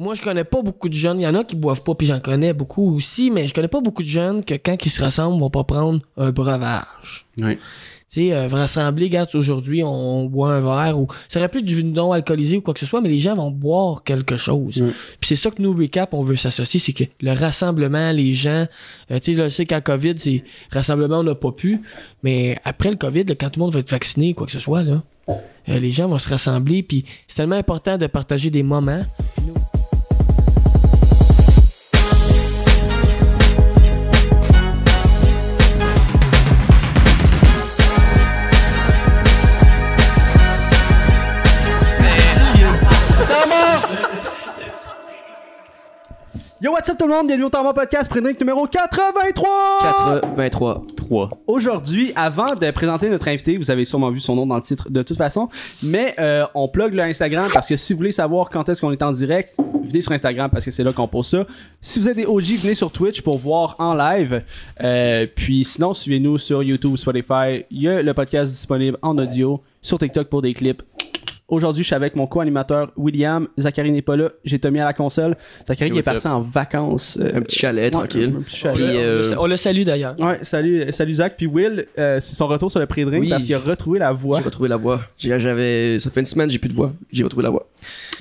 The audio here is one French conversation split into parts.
moi, je connais pas beaucoup de jeunes. Il y en a qui boivent pas, puis j'en connais beaucoup aussi, mais je connais pas beaucoup de jeunes que quand ils se rassemblent, vont pas prendre un breuvage. Oui. Tu sais, euh, rassembler, regarde, aujourd'hui, on, boit un verre ou. Ça aurait pu être du non alcoolisé ou quoi que ce soit, mais les gens vont boire quelque chose. Puis c'est ça que nous, Recap, on veut s'associer, c'est que le rassemblement, les gens. euh, tu sais, là, je sais qu'à COVID, c'est rassemblement, on n'a pas pu. Mais après le COVID, là, quand tout le monde va être vacciné, quoi que ce soit, là, euh, les gens vont se rassembler. Puis c'est tellement important de partager des moments. Yo, what's up tout le monde? Bienvenue au Mort Podcast, Prédric numéro 83! 83 3. Aujourd'hui, avant de présenter notre invité, vous avez sûrement vu son nom dans le titre de toute façon, mais euh, on plug le Instagram parce que si vous voulez savoir quand est-ce qu'on est en direct, venez sur Instagram parce que c'est là qu'on pose ça. Si vous êtes des OG, venez sur Twitch pour voir en live. Euh, puis sinon, suivez-nous sur YouTube, Spotify. Il y a le podcast disponible en audio sur TikTok pour des clips. Aujourd'hui, je suis avec mon co-animateur William. Zachary n'est pas là. J'ai Tommy à la console. Zachary est parti en vacances. euh, Un petit chalet, ouais, tranquille. un petit chalet. Puis, euh, On le salue d'ailleurs. Ouais, salut, salut Zach. Puis Will, euh, c'est son retour sur le pré-drink Oui. parce qu'il a retrouvé la voix. j'ai retrouvé la voix. J'avais, ça fait une semaine, j'ai plus de voix. J'ai retrouvé la voix.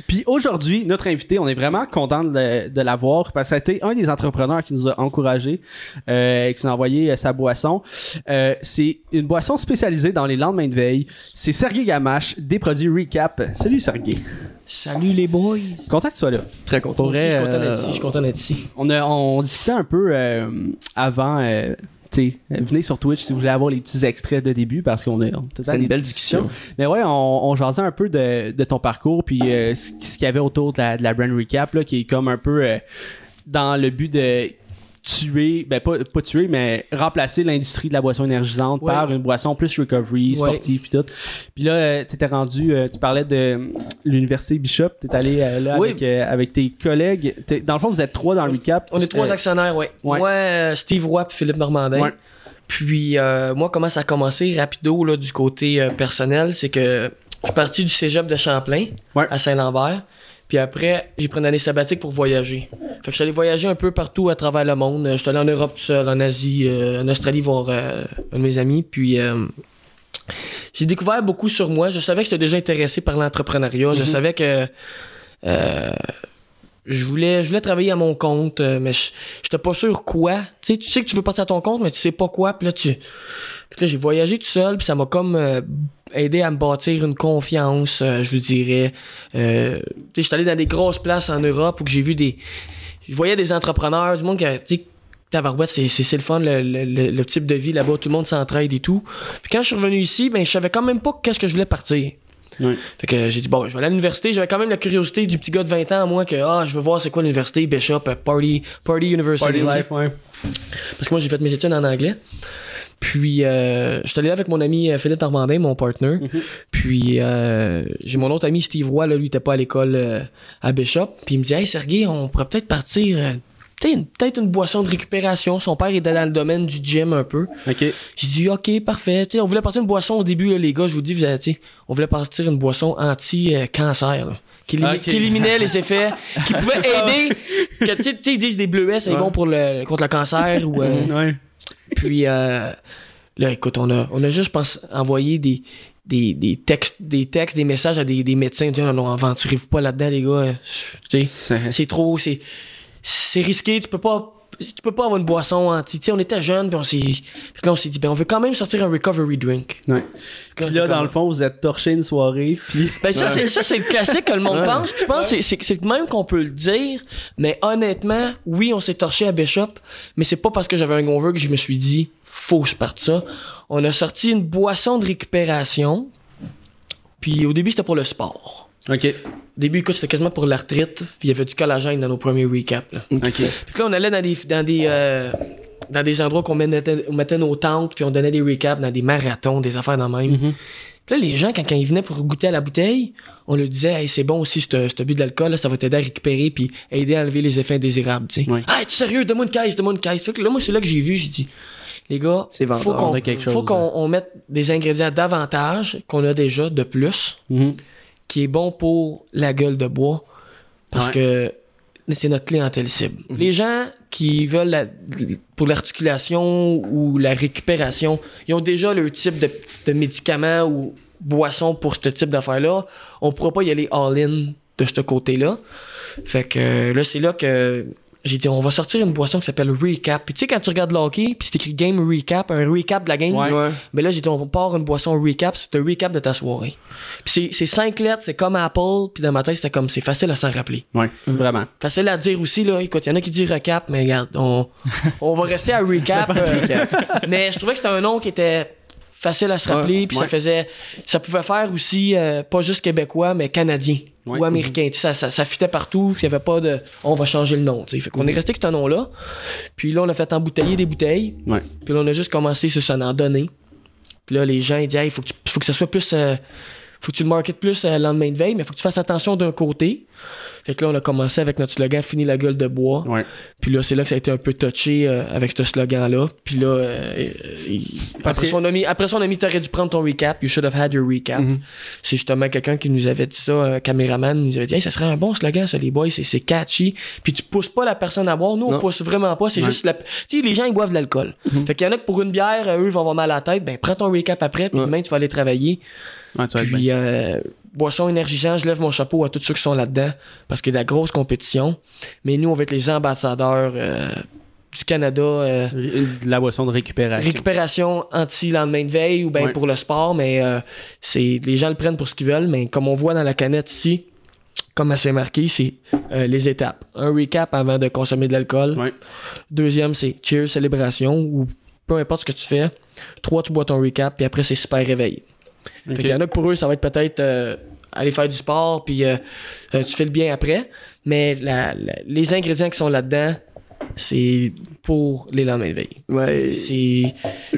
Puis aujourd'hui, notre invité, on est vraiment content de, l'avoir parce que ça a été un des entrepreneurs qui nous a encouragés, euh, qui nous a envoyé euh, sa boisson. Euh, c'est une boisson spécialisée dans les lendemains de veille. C'est Sergei Gamache, des produits Recap. Salut Sergei. Salut les boys. Content que tu sois là. Très content. Je suis content euh, d'être ici. Je suis content d'être ici. On, a, on discutait un peu euh, avant. Venez sur Twitch si vous voulez avoir les petits extraits de début parce qu'on est. C'est une des belle discussions. discussion. Mais ouais, on, on jasait un peu de, de ton parcours, puis euh, ce ce qu'il y avait autour de la, de la brand recap, là, qui est comme un peu euh, dans le but de tuer, ben pas, pas tuer, mais remplacer l'industrie de la boisson énergisante Ouais. par une boisson plus recovery, sportive, puis tout. Puis là, euh, t'étais rendu, euh, tu parlais de l'université Bishop, t'es allé euh, là Oui. avec, avec tes collègues. Dans le fond, vous êtes trois dans le recap. On est trois actionnaires, ouais. ouais. Moi, Steve Roy puis Philippe Normandin. Ouais. Puis euh, moi, comment ça a commencé rapido là, du côté euh, personnel, c'est que je suis parti du cégep de Champlain à Saint-Lambert. Puis après, j'ai pris une année sabbatique pour voyager. Fait que je suis allé voyager un peu partout à travers le monde. Euh, Je suis allé en Europe tout seul, en Asie, euh, en Australie voir euh, un de mes amis. Puis euh, j'ai découvert beaucoup sur moi. Je savais que j'étais déjà intéressé par l'entrepreneuriat. Je Mhm. savais que je voulais, je voulais travailler à mon compte, mais je j'étais pas sûr quoi. Tu sais, tu sais que tu veux partir à ton compte, mais tu sais pas quoi. Puis là, tu... Puis là, j'ai voyagé tout seul, puis ça m'a comme euh, aidé à me bâtir une confiance, euh, je vous dirais. Euh, tu sais, j'étais allé dans des grosses places en Europe où j'ai vu des... Je voyais des entrepreneurs, du monde qui... a- Tu sais, Tabarouette, c'est, c'est, le fun, le, le- le- le type de vie là-bas, tout le monde s'entraide et tout. Puis quand je suis revenu ici, ben, je savais quand même pas qu'est-ce que je voulais partir. Fait que j'ai dit, bon, je vais aller à l'université. J'avais quand même la curiosité du petit gars de 20 ans, moi, que, ah, je veux voir c'est quoi l'université, Bishop, euh, Party, Party University. Party. Life, ouais. Parce que moi, j'ai fait mes études en anglais. Puis, euh, je suis allé là avec mon ami euh, Philippe Armandin, mon partner. Mhm. Puis, euh, j'ai mon autre ami Steve Roy, là, lui, il était pas à l'école euh, à Bishop. Puis, il me dit, hey, Sergei, on pourrait peut-être partir. euh, peut-être une boisson de récupération. Son père était dans le domaine du gym un peu. Ok. J'ai dit, OK, parfait. On voulait partir une boisson au début, là, les gars, je vous dis, vous avez, on voulait partir une boisson anti-cancer, qui, éliminait les effets, qui pouvait aider. Que, tu sais, tu sais, ils disent des bleuets, c'est Ouais. bon pour le, contre le cancer. ou, euh, Ouais. Puis, euh, là, écoute, on a, on a juste, je pense, envoyé des, des, des, textes, des textes, des messages à des, des médecins. Disant, non, non, aventurez-vous pas là-dedans, les gars. C'est- c'est trop, c'est, c'est risqué, tu peux pas. Tu peux pas avoir une boisson anti. Tu sais, on était jeunes, puis on s'est. Puis là, on s'est dit, ben, on veut quand même sortir un recovery drink. Ouais. Puis là, dans le fond, vous êtes torché une soirée, puis... Ben, ça, c'est, ça, c'est le classique que le monde Ouais. pense. Puis je pense que c'est, c'est, c'est même qu'on peut le dire. Mais honnêtement, oui, on s'est torché à Bishop. Mais c'est pas parce que j'avais un gonveur que je me suis dit, faut que je parte ça. On a sorti une boisson de récupération. Puis au début, c'était pour le sport. Ok. Au début, écoute, c'était quasiment pour l'arthrite. Puis il y avait du collagène dans nos premiers recaps. Là. Ok. Là, on allait dans des, dans des, euh, dans des endroits qu'on mettait, on mettait nos tentes, puis on donnait des recaps dans des marathons, des affaires dans le même. Mhm. Puis là, les gens, quand, quand ils venaient pour goûter à la bouteille, on leur disait, hey, c'est bon aussi, ce but d'alcool, ça va t'aider à récupérer puis aider à enlever les effets indésirables, tu sais. Ouais. Hey, tu es sérieux, donne-moi une caisse, donne-moi une caisse. Fait que là, moi, c'est là que j'ai vu, j'ai dit, les gars, C'est faut on qu'on on mette des ingrédients davantage qu'on a déjà de plus, Mhm. Qui est bon pour la gueule de bois. Parce Ouais. que c'est notre clientèle cible. Les gens qui veulent la- pour l'articulation ou la récupération, ils ont déjà leur type de, de médicaments ou boissons pour ce type d'affaires-là. On pourra pas y aller all-in de ce côté-là. Fait que euh, là, c'est là que j'ai dit, on va sortir une boisson qui s'appelle Recap. Puis tu sais, quand tu regardes le hockey, puis c'est écrit Game Recap, un recap de la game. Ouais. Ouais. Mais là, j'ai dit, on part une boisson recap, c'est un recap de ta soirée. Puis c'est- cinq lettres, c'est comme Apple, puis dans ma tête, c'était comme, c'est facile à s'en rappeler. Ouais, vraiment. Facile à dire aussi, là. Écoute, il y en a qui disent recap, mais regarde, on, on va rester à recap. euh, mais je trouvais que c'était un nom qui était facile à se rappeler, puis ouais. ça faisait. Ça pouvait faire aussi, euh, pas juste québécois, mais canadien Ouais. ou américain. Ça, ça, ça fitait partout, il n'y avait pas de. On va changer le nom, tu sais. Fait qu'on est resté avec ce nom-là. Puis là, on a fait embouteiller des bouteilles. Ouais. Puis là, on a juste commencé, c'est ça, en donner. Puis là, les gens, ils disent, il faut, faut que ça soit plus. euh, faut que tu le marketes plus euh, le lendemain de veille, mais faut que tu fasses attention d'un côté. Fait que là, on a commencé avec notre slogan Fini la gueule de bois. Ouais. Puis là, c'est là que ça a été un peu touché euh, avec ce slogan-là. Puis là, euh, après, ça, on a mis, après ça, on a mis T'aurais dû prendre ton recap. You should have had your recap. Mhm. C'est justement quelqu'un qui nous avait dit ça, un caméraman. Nous avait dit, hey, ça serait un bon slogan, ça, les boys. C'est, catchy. Puis tu pousses pas la personne à boire. Nous, on Non. pousse vraiment pas. C'est Ouais. juste la. Tu sais, les gens, ils boivent de l'alcool. Fait qu'il y en a que pour une bière, eux, ils vont avoir mal à la tête. Ben, prends ton recap après. Puis Ouais. demain, tu vas aller travailler. Ouais. Puis, euh, boisson énergisant, je lève mon chapeau à tous ceux qui sont là-dedans parce qu'il y a de la grosse compétition. Mais nous, on va être les ambassadeurs euh, du Canada. euh, De la boisson de récupération. récupération anti-lendemain de veille ou bien Ouais. pour le sport, mais euh, c'est les gens le prennent pour ce qu'ils veulent. Mais comme on voit dans la canette ici, comme c'est marqué, c'est les étapes. Un recap avant de consommer de l'alcool. Ouais. Deuxième, c'est cheers, célébration ou peu importe ce que tu fais. Trois, tu bois ton recap, puis après, c'est super réveil. Fait qu'il y en a que pour eux, ça va être peut-être euh, aller faire du sport, puis euh, euh, tu fais le bien après. Mais la- la- les ingrédients qui sont là-dedans, c'est pour les lendemains de veille. Ouais. C'est.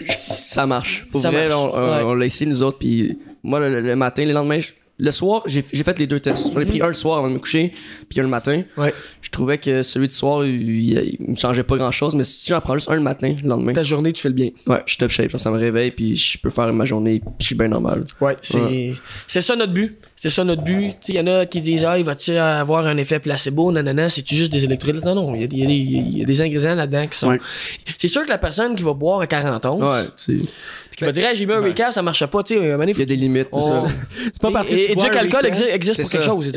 Ça marche. Pour Ça vrai, marche. on, on- Ouais. on l'a essayé, nous autres. Puis moi, le, le matin, le lendemain, je- le soir, j'ai fait les deux tests. J'en ai pris un le soir avant de me coucher, puis un le matin. Ouais. Je trouvais que celui du soir, il, me changeait pas grand chose. Mais si j'en prends juste un le matin, le lendemain, Ta journée, tu fais le bien. ouais, je suis top shape. Ça me réveille, puis je peux faire ma journée, puis je suis bien normal. Ouais, c'est c'est ça notre but. C'est ça notre but. Il y en a qui disent Ah, il va-tu avoir un effet placebo? Nanana, c'est-tu juste des électrolytes? Non, non, il y, a des- y y a ingrédients là-dedans qui sont. Ouais. C'est sûr que la personne qui va boire à 40 ans, Ouais, c'est- qui va dire Ah, j'ai mis un recap, ça marche pas. Tu sais, il y a des limites, c'est ça. C'est pas parce que et, tu recap- exi- existe C'est pour quelque ça, chose.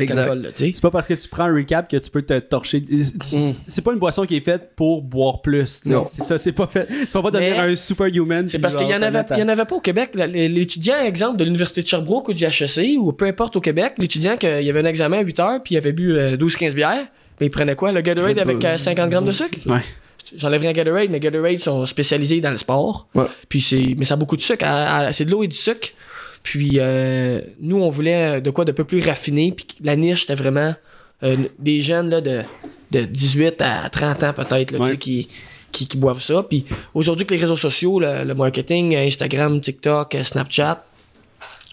C'est pas parce que tu prends un recap que tu peux te torcher. Tu- Mm. C'est pas une boisson qui est faite pour boire plus. C'est ça, c'est pas fait. Tu vas pas devenir un superhuman. C'est parce qu'il y en avait, pas au Québec. L'étudiant, exemple, de l'Université de Sherbrooke ou du HEC, ou peu importe au Québec, l'étudiant, qu'il y avait un examen à 8 heures, puis il avait bu euh, 12-15 bières, mais il prenait quoi? Le Gatorade avec euh, 50 grammes de sucre? Ouais. J'enlèverais un Gatorade, mais Gatorade sont spécialisés dans le sport. Ouais. Puis c'est, mais ça a beaucoup de sucre. à- à- c'est de l'eau et du sucre. Puis euh, nous, on voulait de quoi de peu plus raffiné. Puis la niche, c'était vraiment euh, des jeunes là, de, de 18 à 30 ans peut-être Ouais. qui, qui, qui boivent ça. Puis aujourd'hui, que les réseaux sociaux, le, le marketing, Instagram, TikTok, Snapchat,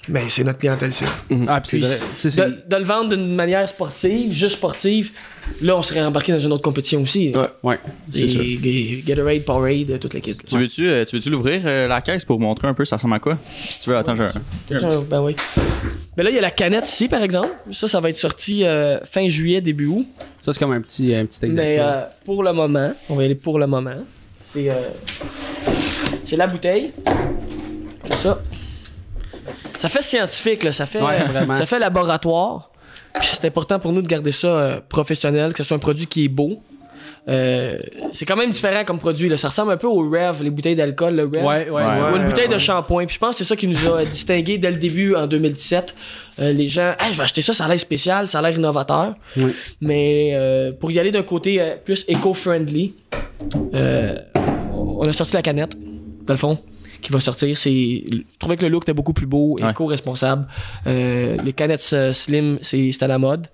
ben, c'est notre clientèle cible. Ah, puis c'est. C'est- c'est- De, de le vendre d'une manière sportive, juste sportive, là, on serait embarqué dans une autre compétition aussi. Ouais. Ouais, c'est C'est sûr. Gatorade, Powerade, toute l'équipe. Tu veux-tu euh, tu veux-tu l'ouvrir euh, la caisse pour montrer un peu ça ressemble à quoi? Si tu veux, attends, j'ai un- j'ai un petit- Ben oui. Mais là, il y a la canette ici, par exemple. Ça, ça va être sorti euh, fin juillet, début août. Ça, c'est comme un petit, un petit exemple. Mais euh, pour le moment, on va y aller pour le moment. C'est euh, c'est la bouteille. Comme ça. Ça fait scientifique, là. Ça fait, Ouais, euh, ça fait laboratoire. Puis c'est important pour nous de garder ça euh, professionnel, que ce soit un produit qui est beau. Euh, c'est quand même différent comme produit. Là. Ça ressemble un peu au Rev, les bouteilles d'alcool, le Rev. Ouais, ouais. Ou une bouteille de shampoing. Puis je pense que c'est ça qui nous a distingué dès le début en 2017. Euh, les gens, hey, je vais acheter ça, ça a l'air spécial, ça a l'air innovateur. Oui. Mais euh, pour y aller d'un côté plus éco-friendly, on a sorti la canette, dans le fond, qui va sortir. C'est, je trouvais que le look était beaucoup plus beau, et ouais. éco-responsable. Euh, les canettes euh, slim, c'est, à la mode.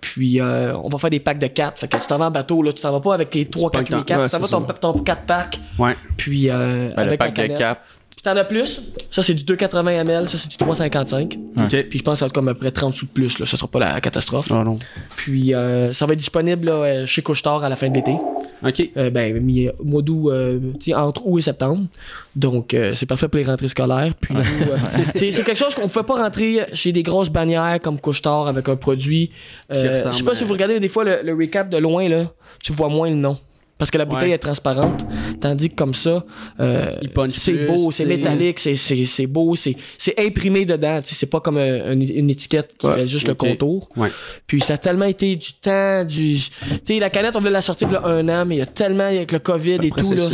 Puis euh, on va faire des packs de 4. Fait que tu t'en vas en bateau, là, tu t'en vas pas avec les 3, 4, 8, 4. Ouais, ça va ton, ton 4 packs. Ouais. Puis euh, ben, avec le pack la canette, de 4, puis t'en as plus. Ça, c'est du 2,80 ml. Ça, c'est du 3,55. Ok. Puis je pense que ça va être comme à peu près 30 sous de plus. Là. Ça sera pas la catastrophe. Oh non. Puis euh, ça va être disponible là, euh, chez Couchetard à la fin de l'été. Ok. Euh, ben, mi- mois d'août, euh, tu sais, entre août et septembre. Donc, euh, c'est parfait pour les rentrées scolaires. Puis, nous, euh, c'est c'est quelque chose qu'on ne fait pas rentrer chez des grosses bannières comme Couche-Tard avec un produit. Euh, je sais pas si à- vous regardez des fois le, le recap de loin, là, tu vois moins le nom. Parce que la bouteille Ouais. est transparente. Tandis que comme ça, euh, c'est beau, c'est métallique, c'est- beau, c'est imprimé dedans. C'est pas comme un- une, une étiquette qui Ouais, fait juste le contour. Ouais. Puis ça a tellement été du temps, du. Tu sais, la canette, on voulait la sortir il y a un an, mais il y a tellement avec le COVID et tout. Là,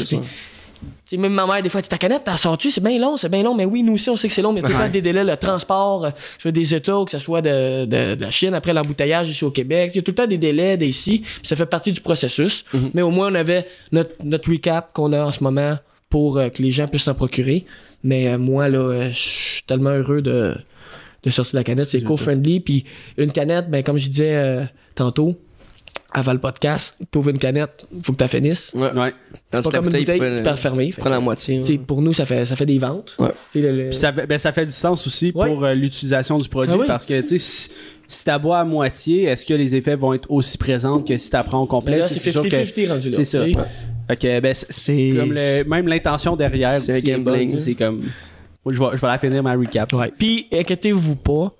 processus, c'était- ouais. tu sais, même ma mère, des fois, ta canette, t'as sorti, c'est bien long, c'est bien long. Mais oui, nous aussi, on sait que c'est long, mais il y a tout le temps des délais, le transport, euh, que ce soit des États ou que ce soit de, de- de la Chine, après l'embouteillage ici au Québec. Il y a tout le temps des délais d'ici, ça fait partie du processus. Mhm. Mais au moins, on avait notre, notre recap qu'on a en ce moment pour euh, que les gens puissent s'en procurer. Mais euh, moi, là, euh, je suis tellement heureux de, de sortir la canette. C'est co-friendly, puis une canette, ben, comme je disais euh, tantôt, avant le podcast, t'ouvres une canette, faut que tu finisses. Ouais. Ouais. Dans pas comme une bouteille qui peut fermer. Tu prends la moitié. Tu ouais. pour nous, ça fait, ça fait des ventes. Ouais. Tu le- le- Puis ça, ben, ça fait du sens aussi Ouais. pour euh, l'utilisation du produit Ah oui. parce que tu sais si, si t'as bois à moitié, est-ce que les effets vont être aussi présents que si t'apprends au complet? Tu c'est sûr que- 50-50 rendu là. c'est ça. tu que, ben, c'est- comme le- même l'intention derrière C'est gambling, tu c'est comme je vais, je vais la finir ma recap. Ouais. Puis, inquiétez-vous pas,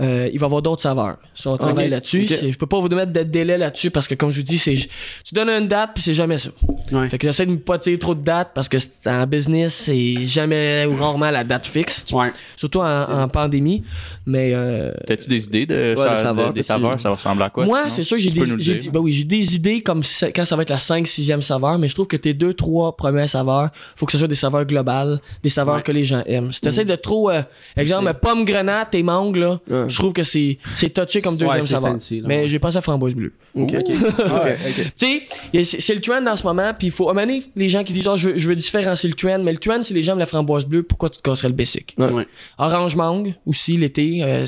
euh, il va y avoir d'autres saveurs. Si on travaille là-dessus, Ok. c'est- je peux pas vous mettre de délai là-dessus parce que, comme je vous dis, c'est tu donnes une date puis c'est jamais ça. Ouais. Fait que j'essaie de ne pas tirer trop de dates parce que c'est- en business, c'est jamais ou rarement la date fixe, Ouais. surtout en, en pandémie. Mais euh, T'as-tu des idées de, Ouais, ça- de saveurs, de- des saveurs? Ça ressemble à quoi? moi, c'est sûr que j'ai Tu peux des, ben oui, j'ai des idées comme si ça- quand ça va être la 5 6e saveur, mais je trouve que tes deux, trois premières saveurs, faut que ce soit des saveurs globales, des saveurs Ouais. que les gens aiment. Si t'essaies de trop, euh, exemple, pomme grenade et mangue, là, Ouais. Je trouve que c'est, c'est touché comme deuxième c'est saveur. mais j'ai pensé à framboise bleue. Ok. Ok. Ah. Tu sais, c'est c'est le trend en ce moment, puis il faut amener les gens qui disent, oh, je, veux, je veux différencier le trend, mais le trend, c'est les gens aiment la framboise bleue, pourquoi tu te casserais le basic? Ouais. Ouais. Orange mangue aussi l'été, euh,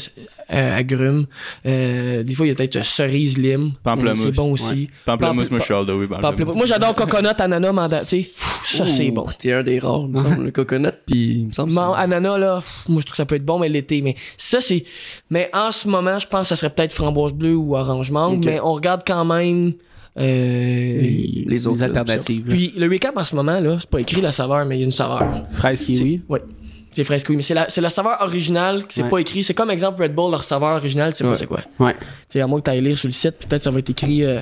euh, agrumes. Euh, des fois, il y a peut-être cerise lime. Pamplemousse. C'est bon aussi. Pamplemousse, Pample- moi, je suis all the way Pamplemousse. pamplemousse. Moi, j'adore coconut, ananas, mandat. Tu sais, ça, c'est bon. T'es un des rares, il me semble. Le coconut, puis il me semble. C'est- ananas, là, pff, moi, je trouve que ça peut être bon, mais l'été. Mais ça, c'est. Mais en ce moment, je pense que ça serait peut-être framboise bleue ou orange mangue, mais on regarde quand même. euh, Les autres Les alternatives. Puis le recap en ce moment, là, c'est pas écrit la saveur, mais il y a une saveur. Fraise kiwi? Oui. C'est fresque, oui. Mais c'est la, c'est la saveur originale, c'est Ouais. pas écrit. C'est comme exemple Red Bull, leur saveur originale, tu sais pas Ouais. c'est quoi. Ouais. Tu sais, à moins que tu ailles lire sur le site, peut-être ça va être écrit euh,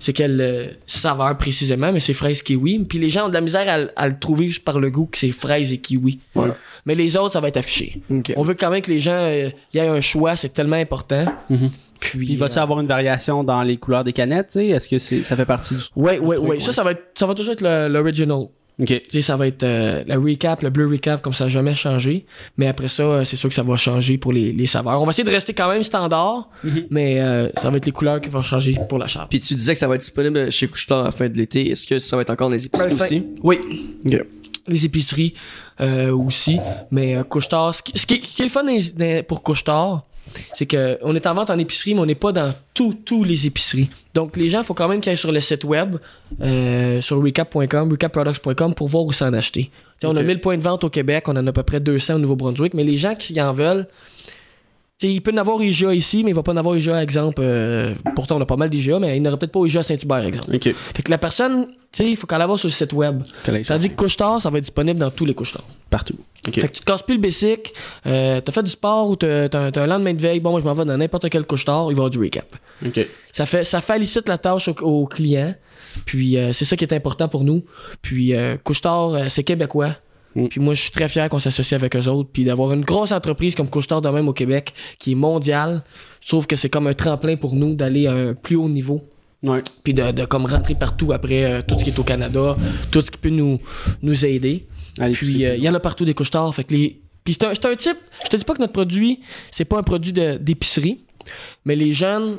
c'est quelle euh, saveur précisément, mais c'est fraise kiwi. Puis les gens ont de la misère à, le- à le trouver juste par le goût que c'est fraise et kiwi. Voilà. Mais les autres, ça va être affiché. On veut quand même que les gens euh, y aient un choix, c'est tellement important. Mhm. Puis, Puis va-tu euh, avoir une variation dans les couleurs des canettes, tu sais? Est-ce que c'est, ça fait partie du. Truc, ouais. ouais. Ça, ça va, être, ça va toujours être l'original. Ok. Tu sais, ça va être euh, la recap, le bleu recap, comme ça n'a jamais changé. Mais après ça, euh, c'est sûr que ça va changer pour les, les saveurs. On va essayer de rester quand même standard, Mhm. mais euh, ça va être les couleurs qui vont changer pour la chape. Puis tu disais que ça va être disponible chez Couche-Tard à la fin de l'été. Est-ce que ça va être encore dans les épiceries aussi? Oui, Ok. les épiceries euh, aussi. Mais euh, Couche-Tard, ce qui, ce qui est, ce qui est le fun pour Couche-Tard, c'est qu'on est en vente en épicerie, mais on n'est pas dans tous tous les épiceries. Donc les gens, il faut quand même qu'ils aillent sur le site web, euh, sur recap.com, recapproducts.com pour voir où s'en acheter. On a Ok. 1000 points de vente au Québec, on en a à peu près 200 au Nouveau-Brunswick, mais les gens qui en veulent, tu sais, il peut en avoir IGA ici, mais il va pas en avoir IGA, exemple. euh, pourtant, on a pas mal d'IGA, mais il n'aurait peut-être pas IGA à Saint-Hubert, exemple. Fait que la personne, tu sais, il faut qu'elle voit sur le site web. Tandis que couche-tard, ça va être disponible dans tous les couche-tard. Partout. Ok. Fait que tu te casses plus le basic, euh, t'as fait du sport ou t'as, t'as un- lendemain de veille, bon, moi je m'en vais dans n'importe quel couche-tard, il va y avoir du recap. Ok. Ça, fait, ça félicite la tâche au, au client, puis euh, c'est ça qui est important pour nous. Puis euh, couche-tard, euh, c'est québécois. Mm. Puis moi, je suis très fier qu'on s'associe avec eux autres, puis d'avoir une grosse entreprise comme Couche-Tard de même au Québec, qui est mondiale. Je trouve que c'est comme un tremplin pour nous d'aller à un plus haut niveau Ouais. puis de, de comme rentrer partout après euh, tout ce qui est au Canada, tout ce qui peut nous, nous aider. Allez, Puis euh, il y en a partout des couches tard. Fait que les. Puis c'est un, type. Je te dis pas que notre produit, c'est pas un produit d'épicerie, mais les jeunes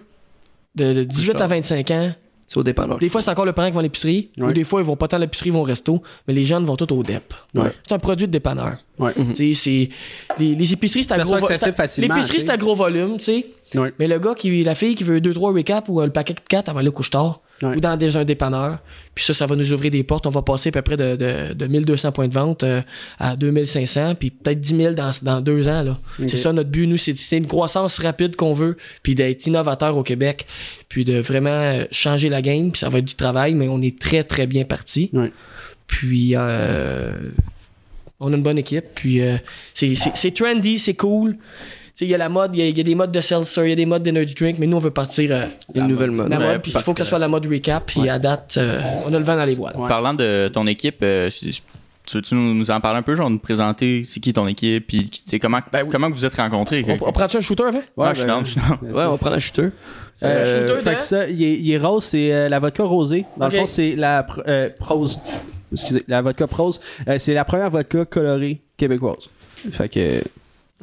de, de 18 à Couche-tard. 25 ans, C'est au dépanneur. des fois c'est encore le parent qui va à l'épicerie, Ouais. ou des fois ils vont pas tant à l'épicerie, ils vont au resto, mais les jeunes vont tous au DEP. Ouais. C'est un produit de dépanneur. Ouais. Tu sais, c'est. Les, les épiceries, c'est à gros L'épicerie, c'est à gros volume, tu sais. Mais le gars qui, la fille qui veut 2-3 recaps ou le paquet de 4, elle va aller au couche-tard. Ouais. Ou dans des, un dépanneur. Puis ça, ça va nous ouvrir des portes. On va passer à peu près de, de, de 1200 points de vente euh, à 2500, puis peut-être 10 000 dans, dans deux ans. là. C'est ça notre but, nous. C'est c'est une croissance rapide qu'on veut, puis d'être innovateur au Québec, puis de vraiment euh, changer la game. Puis ça va être du travail, mais on est très, très bien parti. Ouais. Puis euh, on a une bonne équipe. Puis euh, c'est- c'est c'est trendy, c'est cool. Il y a la mode, il y a, il y a des modes de seltzer, il y a des modes d'energy drink, mais nous on veut partir euh, Une nouvelle mode. la Ouais, mode, puis il faut que ce soit la mode recap, puis à date, euh, on a le vent dans les boîtes. Ouais. Parlant de ton équipe, euh, tu veux-tu nous, nous en parler un peu, genre nous présenter c'est qui ton équipe, puis comment, Ben oui. comment vous vous êtes rencontrés? On, on prend-tu un shooter avant? Ouais, je suis ben, je. Ouais, on va prendre un shooter. Euh, shooter fait que ça, il est, il est rose, c'est euh, la vodka rosée. Dans le fond, c'est la pr- euh, prose. Excusez, la vodka prose. Euh, c'est la première vodka colorée québécoise. Fait que,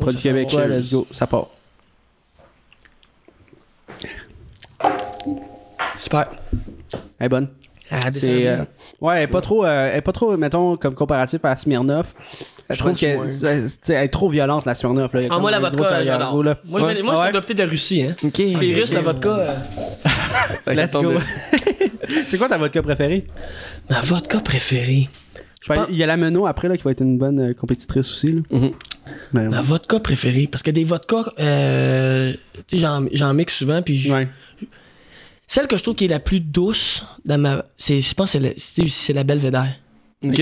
produit québécois, bon. let's go, ça part. Super. Elle est bonne. Ah, C'est, euh, ouais, elle est pas trop, euh, elle est pas trop, mettons, comme comparatif à Smirnoff. Je trouve punch qu'elle elle est trop violente, la Smirnoff. Là. Ah, moi, la vodka, j'adore. Moi, je Ouais. moi, je Ouais. adopté de Russie. Hein. Ok. Les Russes, la vodka. euh, Let's tombe go. bien. c'est quoi ta vodka préférée? ma vodka préférée. Je Il y a la Menot après, là, qui va être une bonne euh, compétitrice aussi. Là. Mhm. Mais, Ma vodka préférée. Parce que des vodkas, euh, tu sais, j'en, mixe souvent, puis ouais. celle que je trouve qui est la plus douce dans ma. C'est, je pense que c'est, la- c'est, c'est la Belvedere. Ok.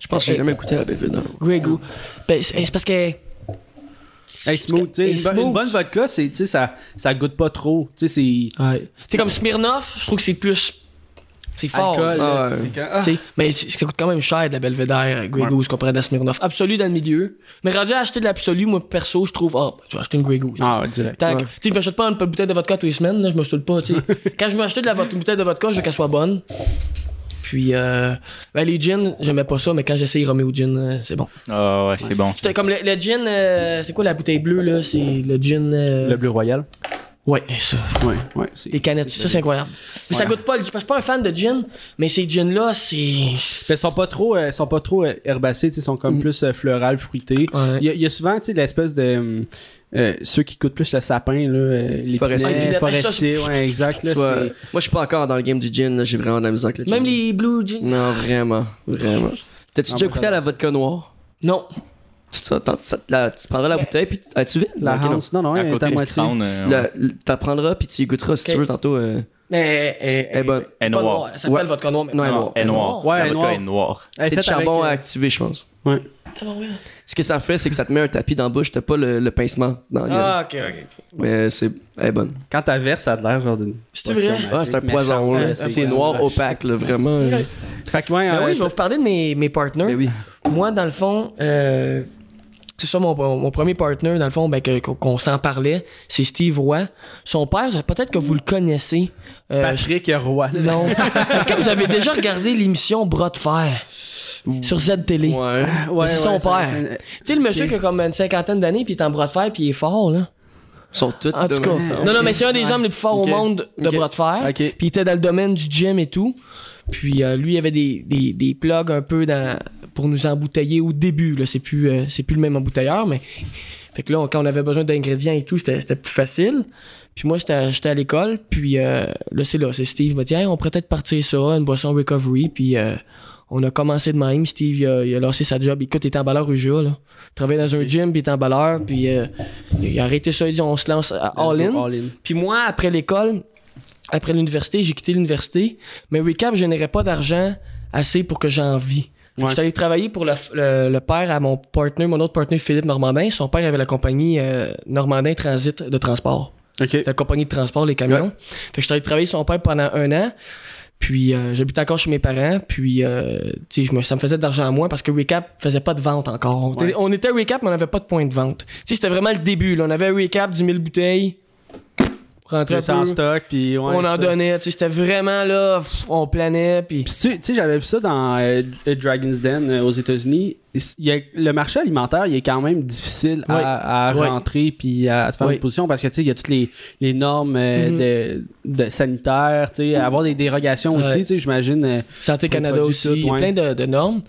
Je pense que j'ai jamais écouté la Belvedere. Grey Goo. Ben, c'est, parce que. Hey, smooth, une, bo- une smooth. bonne vodka, c'est, tu sais, ça, ça goûte pas trop. Tu sais, c'est. Ouais. C'est comme Smirnoff, je trouve que c'est plus. C'est fort. Ah, ouais. ah. Mais c'est- ça coûte quand même cher de la Belvedere, Grey Ouais. Goose, comparé à la Smirnoff. Absolu dans le milieu. Mais rendu à acheter de l'absolu, moi perso, je trouve, ah, je vais acheter une Grey Goose. Ah, direct. Tac. Ouais. Je m'achète pas une bouteille de vodka tous les semaines, là, je me saoule pas, tu sais. Quand je m'achète de la une bouteille de vodka, je veux qu'elle soit bonne. Puis, euh, ben, les gins, j'aimais pas ça, mais quand j'essaye Romeo Gin, euh, c'est bon. Ah ouais, c'est bon. C'était comme le, le gin, euh, c'est quoi la bouteille bleue, là? C'est le gin. euh, Le bleu royal. Ouais, ça. Ouais, ouais. c'est- Les canettes, ça c'est incroyable. Mais ça goûte pas, le- je suis pas un fan de gin, mais ces gins-là, c'est. Mais ils sont pas trop, euh, ils sont pas trop euh, herbacés, ils sont comme Mm. plus euh, floral, fruité. Ouais. Il y, a, il y a souvent, tu sais, l'espèce de. euh, euh, ceux qui coûtent plus le sapin, là, euh, les Forestier. pinets, Ah, forestier, ouais, exact. Là, vois, c'est- moi, je suis pas encore dans le game du gin. là. J'ai vraiment de la misère avec le gin. Même les blue gins. Non, vraiment. Vraiment. T'as-tu déjà goûté à la vodka noire? Non. Tu, tu- tu- tu- la- tu prendras la bouteille, puis tu- ah, tu vides? la Ok, non. Hans, non, non, À elle est côté à moitié. Tu euh, prendras, puis tu y goûteras si tu veux tantôt. euh, Mais elle, Elle est bonne. Elle est pas noire. Elle s'appelle noire. mais- Non, elle est non, noire. elle est noire. Ouais, elle est noire. C'est du charbon euh, à activer, je pense. Ouais. Ce que ça fait, c'est que ça te met un tapis dans la bouche. T'as pas le, le pincement dans la. Ah, ok, ok. ok. Mais c'est. Elle est bonne. Quand t'as verse, ça a l'air genre d'une. C'est vrai? Ah, c'est un poison. méchante, là. C'est noir, opaque, là, vraiment. euh. Fait que, ouais, Ben euh, oui, je vais vous parler de mes, mes partners. Ben. Moi, dans le fond, euh, c'est ça mon, mon premier partner, dans le fond, ben, qu'on s'en parlait, c'est Steve Roy. Son père, peut-être que vous le connaissez. Euh, Patrick Roy. Non. Est-ce que vous avez déjà regardé l'émission Bras de fer sur Z-Télé? Ouais. Ouais, c'est son ouais, père. c'est- Tu sais, le monsieur qui a comme une cinquantaine d'années, puis il est en bras de fer, puis il est fort, là. Ils sont tous En tout de cas. Non, non, mais c'est un des Ouais. hommes les plus forts au monde de Ok. bras de fer. Ok. Puis il était dans le domaine du gym et tout. Puis euh, lui, il avait des, des, des plugs un peu dans, pour nous embouteiller au début. Là. C'est, plus, euh, c'est plus le même embouteilleur, mais. Fait que là, on- quand on avait besoin d'ingrédients et tout, c'était, c'était plus facile. Puis moi, j'étais, à- j'étais à l'école. Puis euh, là, c'est là. C'est Steve m'a dit, Hey, on pourrait peut-être partir ça, une boisson recovery. Puis on a commencé de même. Steve, il a, il a lâché sa job. Écoute, il était emballeur UJA, là. Il travaillait dans un gym, puis il était emballeur. Puis il a arrêté ça. Il dit, on se lance à all-in. All in. Puis moi, après l'école, après l'université, j'ai quitté l'université. Mais Recap, je générais pas d'argent assez pour que j'en vis. Ouais. J'étais allé travailler pour le, le- le père à mon partner, mon autre partner Philippe Normandin. Son père avait la compagnie euh, Normandin Transit de transport. La compagnie de transport, les camions. Fait que j'étais allé travailler sur son père pendant un an. Puis euh, j'habitais encore chez mes parents. Puis euh, me- ça me faisait de l'argent à moi parce que Recap faisait pas de vente encore. On, Ouais. était, on était Recap, mais on n'avait pas de point de vente. C'était vraiment le début. Là. On avait Recap, 10 000 bouteilles. Rentrait Plus en stock, puis ouais, on en ça. donnait, tu sais, c'était vraiment là, pff, on planait, puis Puis tu sais, j'avais vu ça dans euh, Dragon's Den euh, aux États-Unis. Il y a- le marché alimentaire, il est quand même difficile à, à rentrer puis à, à se faire une position parce que tu sais, il y a toutes les, les normes euh, Mhm. de, de sanitaires, tu sais, avoir des dérogations aussi, tu sais, j'imagine. euh, Santé Canada aussi, tout, il y a plein de, de normes.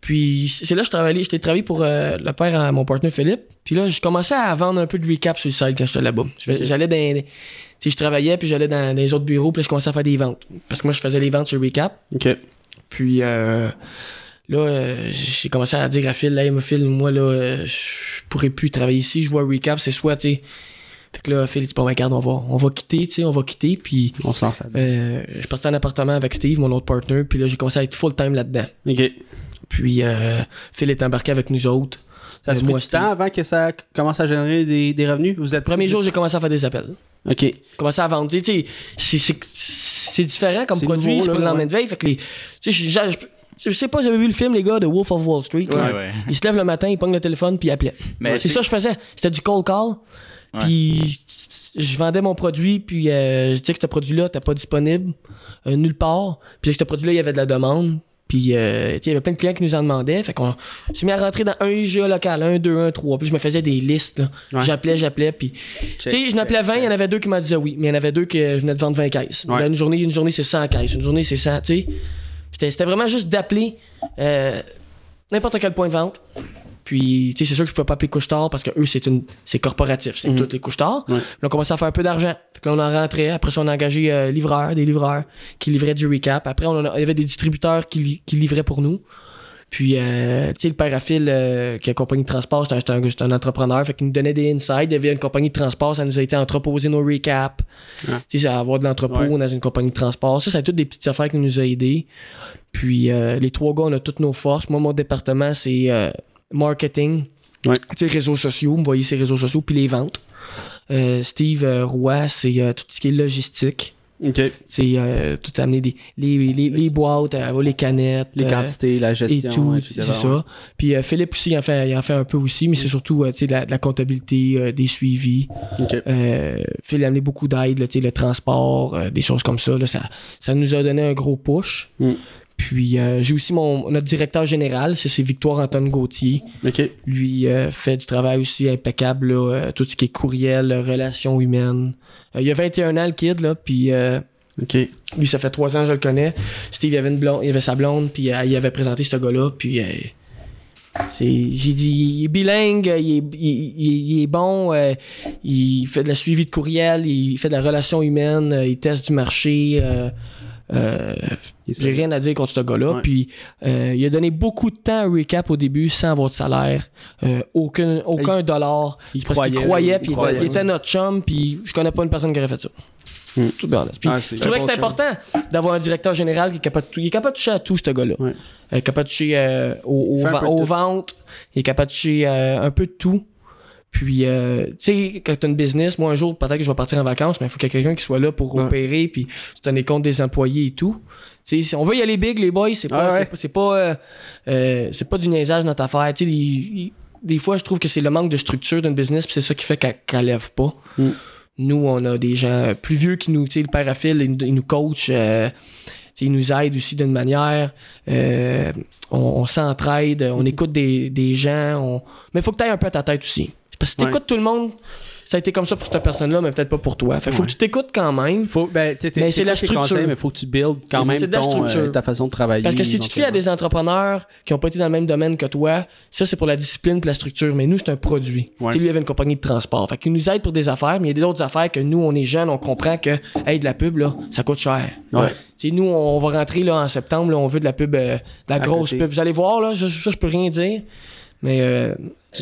Puis c'est là que je travaillais, j'étais travaillé pour euh, le père à mon partenaire Philippe. Puis là, je commençais à vendre un peu de recap sur le site quand j'étais là-bas. J'allais dans. Tu sais, je travaillais, puis j'allais dans les autres bureaux, puis là, je commençais à faire des ventes. Parce que moi, je faisais les ventes sur recap. Ok. Puis euh, là, euh, j'ai commencé à dire à Phil, hey, Phil, moi, là, euh, je pourrais plus travailler ici. Je vois recap, c'est soit, tu sais. Fait que là, Phil, il dit, bon, ben, regarde, on va, on va quitter, tu sais, on va quitter. Puis On se lance là euh, je suis parti en appartement avec Steve, mon autre partner, puis là, j'ai commencé à être full-time là-dedans. Ok. Puis euh, Phil est embarqué avec nous autres. Ça se fait moi, du temps avant que ça commence à générer des, des revenus? Vous êtes Le premier jour, j'ai commencé à faire des appels. Ok. J'ai commencé à vendre. Tu sais, c'est- différent comme produit, c'est pour le lendemain ouais. de veille. Fait que les. Tu sais, je- je- je- je sais pas, j'avais vu le film, les gars, de Wolf of Wall Street. Ouais, ouais. Ils se lèvent le matin, ils pognent le téléphone, puis ils appelaient. Mais c'est ça que je faisais. C'était du cold call. Ouais. Puis je vendais mon produit, puis euh, je disais que ce produit-là n'était pas disponible euh, nulle part. Puis que ce produit-là, il y avait de la demande. Puis euh, il y avait plein de clients qui nous en demandaient. Fait qu'on s'est mis à rentrer dans un IGA local, un, deux, un, trois. Puis je me faisais des listes. Ouais. J'appelais, j'appelais. Puis tu sais, je n'appelais 20, il y en avait deux qui m'en disaient oui. Mais il y en avait deux que je venais de vendre 20 caisses. Ouais. Une journée, une journée c'est 100 caisses. Une journée, c'est 100. Tu sais, c'était c'était vraiment juste d'appeler euh, n'importe quel point de vente. Puis, tu sais, c'est sûr que je pouvais pas appeler couche-tard parce que eux, c'est une, c'est corporatif. C'est Mhm. tous les couche-tard. Ouais. Puis on commençait à faire un peu d'argent. Là, on en rentrait. Après ça, on a engagé euh, livreurs, des livreurs qui livraient du recap. Après, on a- il y avait des distributeurs qui, li- qui livraient pour nous. Puis, euh, tu sais, le père à fil, euh, qui a une compagnie de transport, c'est un, un- c'est un entrepreneur. Fait qu'il nous donnait des insights. Il y avait une compagnie de transport, ça nous a été entreposé nos recaps. Ouais. Tu sais, c'est avoir de l'entrepôt Ouais. dans une compagnie de transport. Ça, c'est toutes des petites affaires qui nous a aidés. Puis, euh, les trois gars, on a toutes nos forces. Moi, mon département, c'est marketing. Ouais. Réseaux sociaux, vous voyez ces réseaux sociaux, puis les ventes. Euh, Steve euh, Roy, c'est euh, tout ce qui est logistique. Ok. C'est euh, tout amener des, les, les, les boîtes, les canettes. Les quantités, la et gestion, tout, etc. c'est ça. Puis Philippe aussi, il en, fait, il en fait un peu aussi, mais c'est surtout la, la comptabilité, des suivis. Ok. Euh, Phil a amené beaucoup d'aide, le transport, des choses comme ça, là, ça. Ça nous a donné un gros push. Mm. Puis euh, j'ai aussi mon notre directeur général, c'est Victoire Antoine Gauthier. Lui euh, fait du travail aussi impeccable, là, euh, tout ce qui est courriel, relations humaines. Il a 21 ans le kid, là, puis lui, ça fait trois ans que je le connais. Steve, il avait, une blonde, il avait sa blonde, puis il avait présenté ce gars-là, puis c'est, j'ai dit, il est bilingue, il est, il, il- il est bon, euh, il fait de la suivi de courriel, il fait de la relation humaine, il teste du marché. euh, euh, j'ai rien à dire contre ce gars-là. Ouais. Puis euh, il a donné beaucoup de temps à Recap au début sans avoir de salaire, euh, aucun, aucun dollar. Il Parce qu'il croyait, croyait, il puis il, croyait. était- il était notre chum, puis je connais pas une personne qui aurait fait ça. Hmm. Tout bien honnête. Puis Ah, je trouvais que c'est important d'avoir un directeur général qui est capable de, tou- il est capable de toucher à tout, ce gars-là. Ouais. Il est capable de toucher aux, aux aux tout. ventes, il est capable de toucher un peu de tout. Puis, euh, tu sais, quand tu as une business, moi un jour, peut-être que je vais partir en vacances, mais il faut qu'il y ait quelqu'un qui soit là pour Ouais. opérer, puis tu tenir compte des employés et tout. Tu sais, on veut y aller big, les boys, c'est pas, Ah ouais. c'est pas, c'est pas, euh, euh, c'est pas du niaisage notre affaire. Tu sais, des, fois, je trouve que c'est le manque de structure d'une business, puis c'est ça qui fait qu'elle qu'elle lève pas. Mm. Nous, on a des gens plus vieux qui nous, tu sais, le père à fil, il, nous- il nous coach, euh, tu sais, il nous aide aussi d'une manière. Euh, on on s'entraide, on écoute des, des gens. on- Mais il faut que tu ailles un peu à ta tête aussi. Parce que si Ouais. t'écoutes tout le monde, ça a été comme ça pour cette personne-là, mais peut-être pas pour toi. Fait que faut Ouais. que tu t'écoutes quand même. Faut, ben, Mais c'est la structure. conseils, mais faut que tu builds quand même ton, euh, ta façon de travailler. Parce que si tu te fies à des entrepreneurs qui ont pas été dans le même domaine que toi, ça c'est pour la discipline et la structure. Mais nous, c'est un produit. Ouais. Tu sais, lui il avait une compagnie de transport. Fait qu'il nous aide pour des affaires, mais il y a d'autres affaires que nous, on est jeunes, on comprend que, hey, de la pub, là, ça coûte cher. Ouais. Tu sais, nous, on va rentrer là, en septembre, là, on veut de la pub, euh, de la À grosse côté. pub. Vous allez voir, là, je- ça, je peux rien dire. Mais euh,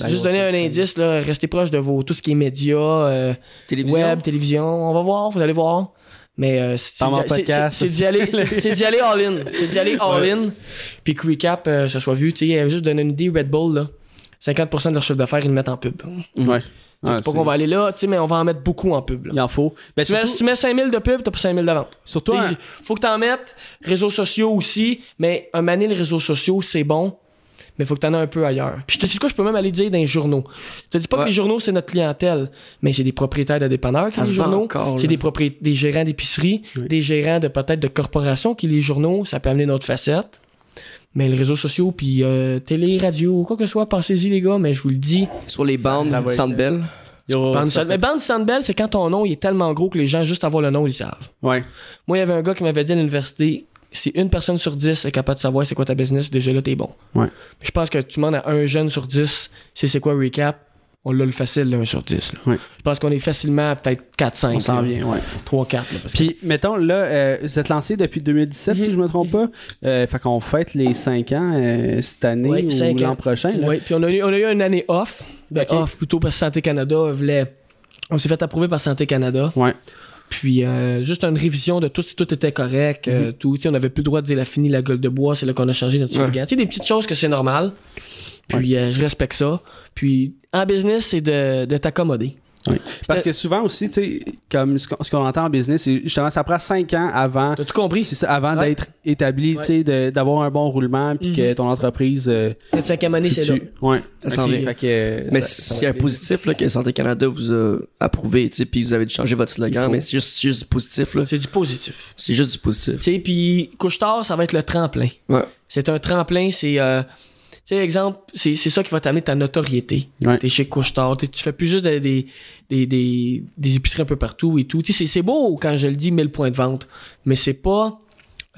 juste donner un indice, là, restez proche de vos, tout ce qui est médias, euh, Télévision. web, télévision. On va voir, vous allez voir. Mais euh, c'est d'y aller, c'est- c'est d'y aller all-in. C'est d'y aller all-in. Puis que recap, euh, ça soit vu. Tu sais, euh, juste donner une idée, Red Bull, là, 50% de leur chiffre d'affaires, ils le mettent en pub. Ouais. C'est Ah, pas c'est- qu'on va aller là, tu sais, mais on va en mettre beaucoup en pub. là. Il en faut. Ben, Tu mets- surtout, tu mets 5000 de pub, t'as pas 5000 de vente. surtout faut que t'en mettes. Réseaux sociaux aussi, mais un mané les réseaux sociaux, c'est bon, mais faut que t'en aies un peu ailleurs. Puis je te dis quoi, je peux même aller dire dans les journaux. Je te dis pas Ouais. que les journaux, c'est notre clientèle, mais c'est des propriétaires de dépanneurs, Ça les journaux. C'est des, des gérants d'épicerie, Oui. des gérants de peut-être de corporations qui, les journaux, ça peut amener notre facette. Mais les réseaux sociaux, puis euh, télé, radio, quoi que ce soit, pensez-y les gars, mais je vous le dis. Sur les bandes, ça. Yo, Bande Oh, ça Sand- mais Bande Sandbell, c'est quand ton nom il est tellement gros que les gens, juste avoir le nom, ils le savent. Ouais. Moi, il y avait un gars qui m'avait dit à l'université si une personne sur 10 est capable de savoir c'est quoi ta business, déjà là, t'es bon. Ouais. Je pense que tu demandes à un jeune sur 10 c'est c'est quoi recap, on l'a le facile, le 1 sur 10. là. Ouais. Je pense qu'on est facilement à peut-être 4-5. On s'en vient, ouais. 3-4. là, parce que- Puis, mettons, là, euh, vous êtes lancé depuis 2017, si je me trompe pas. Euh, fait qu'on fête les 5 ans euh, cette année ou l'an prochain. là. Oui, puis on a, eu, on a eu une année off. Ben, off plutôt parce que Santé Canada voulait. On s'est fait approuver par Santé Canada. Ouais. Puis euh, juste une révision de tout si tout était correct. euh, tout. Tu sais, on n'avait plus le droit de dire la fini, la gueule de bois, c'est là qu'on a changé notre Ouais. slogan. Tu sais, des petites choses que c'est normal. Puis euh, je respecte ça. Puis en business, c'est de, de t'accommoder. Oui. Parce que souvent aussi, tu sais, comme ce qu'on entend en business, c'est justement, ça prend 5 ans avant, T'as tout compris? c'est ça, avant Ouais. d'être établi, tu sais, de- d'avoir un bon roulement, puis que ton entreprise. euh, cinquième année, c'est là. Ouais. Ça s'en Ok. vient. Fait que, euh, Mais ça- ça s'il y a va un bien. positif là, que Santé Canada vous a approuvé, tu sais, puis vous avez dû changer votre slogan, mais c'est juste, c'est juste du positif. là. C'est du positif. C'est juste du positif. Tu sais, puis couche-tard, ça va être le tremplin. Ouais. C'est un tremplin, c'est. euh, sais, exemple, c'est ça qui va t'amener ta notoriété. Ouais. T'es chez Couche-Tard, tu fais plus juste des, des, des, des, épiceries un peu partout et tout. Tu sais, c'est- c'est beau quand je le dis 1000 points de vente, mais c'est pas.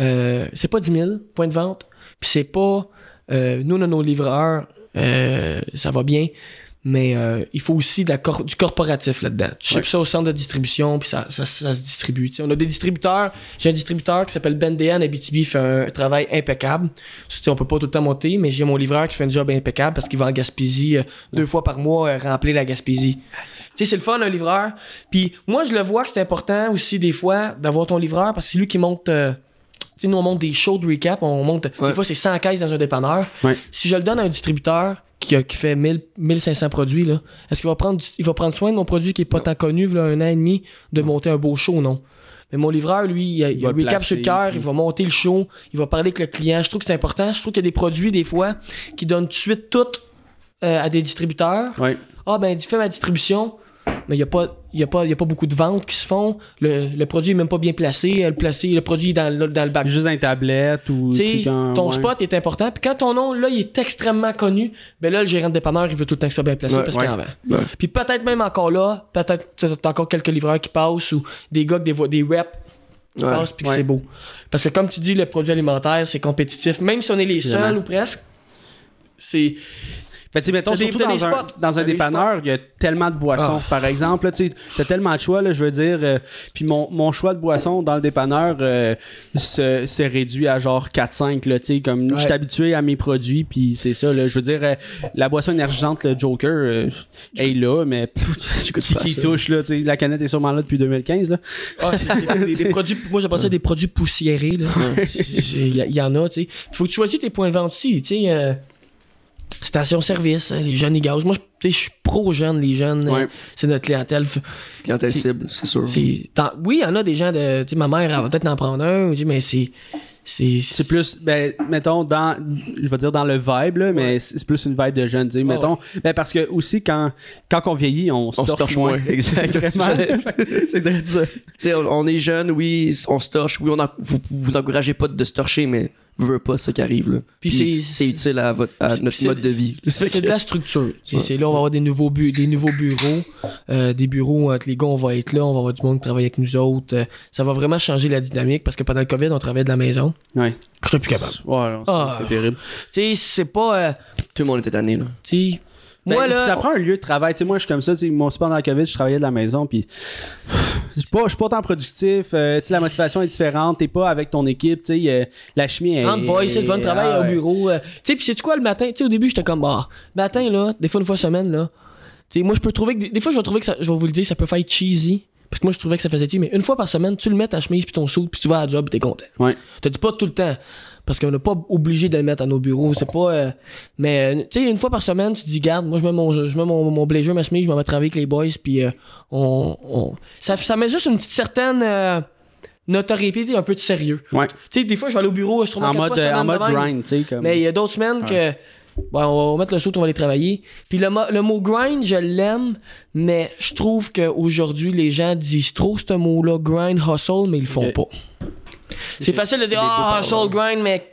euh, c'est pas 10 000 points de vente, puis c'est pas. euh, nous, on a nos livreurs, euh, ça va bien. Mais euh, il faut aussi de la cor- du corporatif là-dedans. Tu Ouais. ça au centre de distribution, puis ça, ça, ça se distribue. On a des distributeurs. J'ai un distributeur qui s'appelle Ben Dehan à BTB, il fait un travail impeccable. Tu sais, on peut pas tout le temps monter, mais j'ai mon livreur qui fait un job impeccable parce qu'il va en Gaspésie euh, deux fois par mois euh, remplir la Gaspésie. Tu sais, c'est le fun, un livreur. Puis moi, je le vois que c'est important aussi, des fois, d'avoir ton livreur parce que c'est lui qui monte. Euh, tu sais, nous, on monte des shows de recap, on monte. Ouais. Des fois, c'est 100 caisses dans un dépanneur. Ouais. Si je le donne à un distributeur qui, a- qui fait 1000, 1500 produits, là, est-ce qu'il va prendre, du- il va prendre soin de mon produit qui est pas tant connu, là, un an et demi, de monter un beau show, non? Mais mon livreur, lui, il a, il a recap placer, sur le cœur, puis- il va monter le show, il va parler avec le client. Je trouve que c'est important. Je trouve qu'il y a des produits, des fois, qui donnent tout de suite tout euh, à des distributeurs. Ouais. Ah, ben, tu fais ma distribution, mais il n'y a, pas- il y a, pas- y a pas beaucoup de ventes qui se font. Le, le produit est même pas bien placé. Le, placé, le produit est dans, le- dans le bac. Juste dans les tablettes ou. Tu ton ouais. spot est important. Puis quand ton nom, là, il est extrêmement connu, ben là, le gérant de dépanneur, il veut tout le temps que ce soit bien placé Ouais, parce ouais. qu'il en vend. Ouais. Puis peut-être même encore là, peut-être t'as t'as encore quelques livreurs qui passent ou des gars, que des, des reps qui Ouais. passent puis que ouais. c'est beau. Parce que comme tu dis, le produit alimentaire, c'est compétitif. Même si on est les seuls ou presque, c'est... Fait tu sais, mettons, surtout dans un, dans un dépanneur, il y a tellement de boissons. Par exemple, tu sais, t'as tellement de choix, là, je veux dire. euh, puis mon, mon choix de boissons dans le dépanneur euh, se, se réduit à genre 4-5, là, tu sais, comme je suis habitué à mes produits, puis c'est ça, là. Je veux dire, euh, la boisson énergisante, le Joker, euh, elle est là, mais pff, qui, touche, là, tu sais, la canette est sûrement là depuis 2015, là. Ah, c'est- c'est des, des produits, moi j'appelle ça des produits poussiérés. là. Il y, y en a, tu sais. Faut que tu choisisses tes points de vente aussi, tu sais. Station-service, hein, les jeunes, les gaz. Moi, je- tu sais, je suis pro-jeune, les jeunes. Ouais. euh, c'est notre clientèle. Clientèle cible, c'est sûr. oui, il y en a des gens de. Tu sais, ma mère, elle va peut-être en prendre un, mais c'est. C'est C'est plus, ben, mettons, dans, je vais dire dans le vibe, là, mais c'est c'est plus une vibe de jeune, sais, mettons. Ben, parce que aussi, quand, quand on vieillit, on se On se torche torche moins. moins, exact. Vraiment. c'est de ça. Tu sais, on, on est jeune, oui, on se torche, oui, on en- vous, vous n'encouragez pas de se torcher, mais voulez pas, ça qui arrive, là. Puis Puis c'est- c'est utile à, votre, à notre mode de vie. C'est de la structure. C'est Ouais. c'est là, on va avoir des nouveaux, bu- des nouveaux bureaux. euh, des bureaux où entre les gars, on va être là. On va avoir du monde qui travaille avec nous autres. euh, ça va vraiment changer la dynamique parce que pendant le COVID, on travaillait de la maison. Ouais. Je suis plus capable. Ouais, non, c'est Ah. c'est terrible. Tu sais, c'est pas. euh, Tout le monde était tanné, là. tu sais. Moi, Ben, là. ça prend un lieu de travail. Tu sais, moi, je suis comme ça. Tu sais, moi pendant la COVID, je travaillais de la maison. Puis, je suis pas, je suis pas autant productif. euh, tu sais, la motivation est différente. T'es pas avec ton équipe. Tu sais, euh, la chimie est. Entre boys, c'est le fun de travailler Ah, au ouais. bureau. euh, tu sais, puis c'est quoi le matin? Tu sais, au début, j'étais comme, bah, matin, là, des fois, une fois semaine, là. Tu sais, moi, je peux trouver que. Des, des fois, je vais trouver que ça, je vais vous le dire, ça peut faire cheesy. Parce que moi, je trouvais que ça faisait cheesy. Mais une fois par semaine, tu le mets ta chemise puis ton saut, puis tu vas à la job, puis t'es content. Ouais. T'as dit pas tout le temps. Parce qu'on n'est pas obligé de le mettre à nos bureaux. C'est pas. euh, mais, euh, tu sais, une fois par semaine, tu te dis, garde, moi, je mets mon, je mets mon, mon blazer, ma chemise, je m'en vais travailler avec les boys, puis euh, on, on- Ça, ça met juste une petite certaine. euh, notoriété, un peu de sérieux. Ouais. Tu sais, des fois, je vais aller au bureau, je trouve En mode, en mode grind. tu sais. Comme... Mais il y a d'autres semaines que. Bon, on va mettre le saut, on va aller travailler. Puis le, le mot grind, je l'aime, mais je trouve qu'aujourd'hui, les gens disent trop ce mot-là, grind, hustle, mais ils le font pas. C'est facile de dire, ah, parleurs. hustle, grind, mais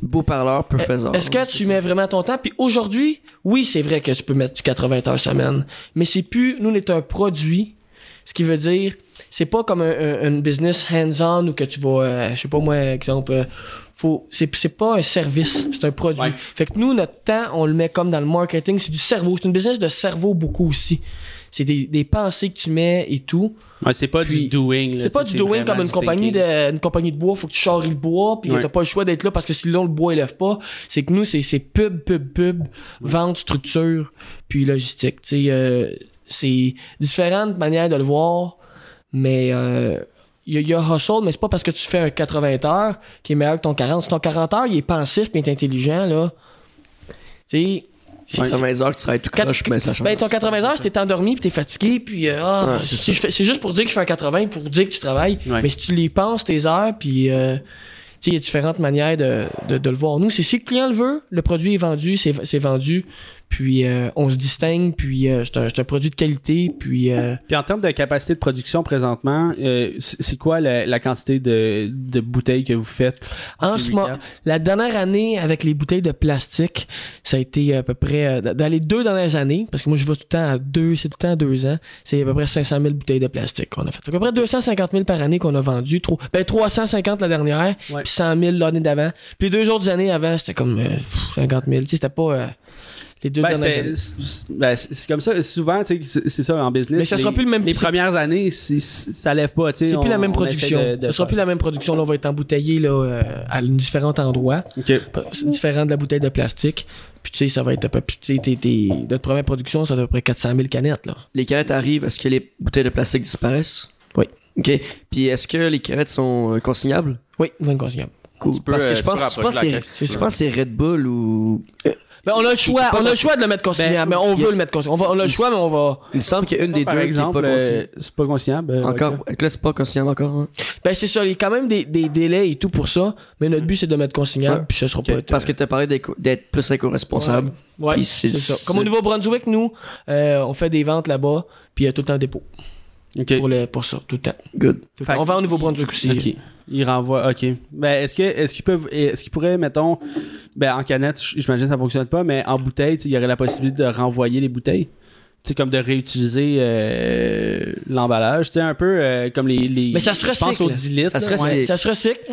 Beau parleur, peu faisant. est-ce que tu mets vraiment ton temps? Puis aujourd'hui, oui, c'est vrai que tu peux mettre du 80 heures semaine, mais c'est plus, nous, on est un produit. Ce qui veut dire, c'est pas comme un, business hands-on où que tu vas, euh, je sais pas moi, exemple, euh, faut, c'est, c'est pas un service, c'est un produit. Ouais. Fait que nous, notre temps, on le met comme dans le marketing, c'est du cerveau. C'est une business de cerveau beaucoup aussi. C'est des, des pensées que tu mets et tout. Ouais, c'est pas Puis, du doing. C'est pas du doing comme une compagnie, de, une compagnie de bois, faut que tu charries le bois, puis Ouais. t'as pas le choix d'être là parce que sinon le bois il lève pas. C'est que nous, c'est, c'est pub, pub, pub, vente, structure, puis logistique. Euh, c'est différentes manières de le voir, mais euh, il y, a- hustle, mais c'est pas parce que tu fais un 80 heures qui est meilleur que ton 40. Si ton 40 heures, il est pensif il est intelligent, là, tu sais, c'est- 80 heures que tu travailles tout croche, mais ça change. ben, ton 80 heures, si t'es endormi puis t'es fatigué, puis euh, ah, Ouais, c'est si juste pour dire que je fais un 80 pour dire que tu travailles. Ouais. Mais si tu les penses, tes heures, puis euh, tu sais, il y a différentes manières de, de, de le voir. Nous, c'est si le client le veut, le produit est vendu, c'est c'est vendu, puis euh, on se distingue, puis euh, c'est un, c'est un produit de qualité, puis euh, Puis en termes de capacité de production présentement, c'est quoi la, la quantité de, de bouteilles que vous faites en ce moment, la dernière année avec les bouteilles de plastique, ça a été à peu près dans les deux dernières années, parce que moi je vais tout le temps à deux, c'est tout le temps à deux ans, c'est à peu près 500 000 bouteilles de plastique qu'on a fait. À peu près 250 000 par année qu'on a vendu, trop, ben 350 la dernière, Ouais. puis 100 000 l'année d'avant, puis deux autres années avant c'était comme euh, pff, 50 000, tu sais c'était pas les deux Ben, dernières c'était- années. c'est ben, c'est c'est comme ça. Souvent, tu sais, c'est c'est ça en business. Mais ça sera les- plus le même Les premières années, c'est- ça lève pas. tu sais, C'est plus la même on production. de- de Ce sera plus la même production. Là, on va être embouteillé là, euh, à différents endroits. Ok. C'est différent de la bouteille de plastique. Puis tu sais, ça va être à peu tu sais, tes- tes- notre première production, ça va être à peu près 400 000 canettes. Là. Les canettes arrivent, est-ce que les bouteilles de plastique disparaissent? Oui. OK. Puis est-ce que les canettes sont euh, consignables? Oui, 20 consignable. Cool. Peux, Parce que euh, je peux pense, je c'est- pense que c'est Red Bull ou... Ben, on a le choix, on a le choix de le mettre consignable, Ben, mais on y a- veut le mettre consignable. On, on a le choix, mais on va. Il me semble qu'il y a une des Par deux exemple, qui est pas euh, consignable. c'est pas consignable. euh, Encore. ok. Là, c'est pas consignable encore. hein. Ben, c'est ça. Il y a quand même des, des délais et tout pour ça. Mais notre but, c'est de le mettre consignable. Ouais. Puis ça sera Ok. pas. Parce que tu as parlé d'éco- d'être plus éco-responsable. Ouais, c'est ça. Comme au Nouveau-Brunswick, nous, euh, on fait des ventes là-bas. Puis il y a tout le temps dépôt. Ok. Pour, le, pour ça, tout le temps. Good. Fait. On va au Nouveau-Brunswick aussi. Ok. Ils renvoient. Ok. Ben, est-ce que, est-ce qu'ils peuvent, est-ce qu'ils pourraient, mettons, ben, en canette, j'imagine que ça fonctionne pas, mais en bouteille, il y aurait la possibilité de renvoyer les bouteilles? Tu sais, comme de réutiliser euh, l'emballage. Tu sais, un peu euh, comme les, les. Mais ça se Je pense recycle. aux 10 litres. Ça se recycle. Ouais, ça se recycle.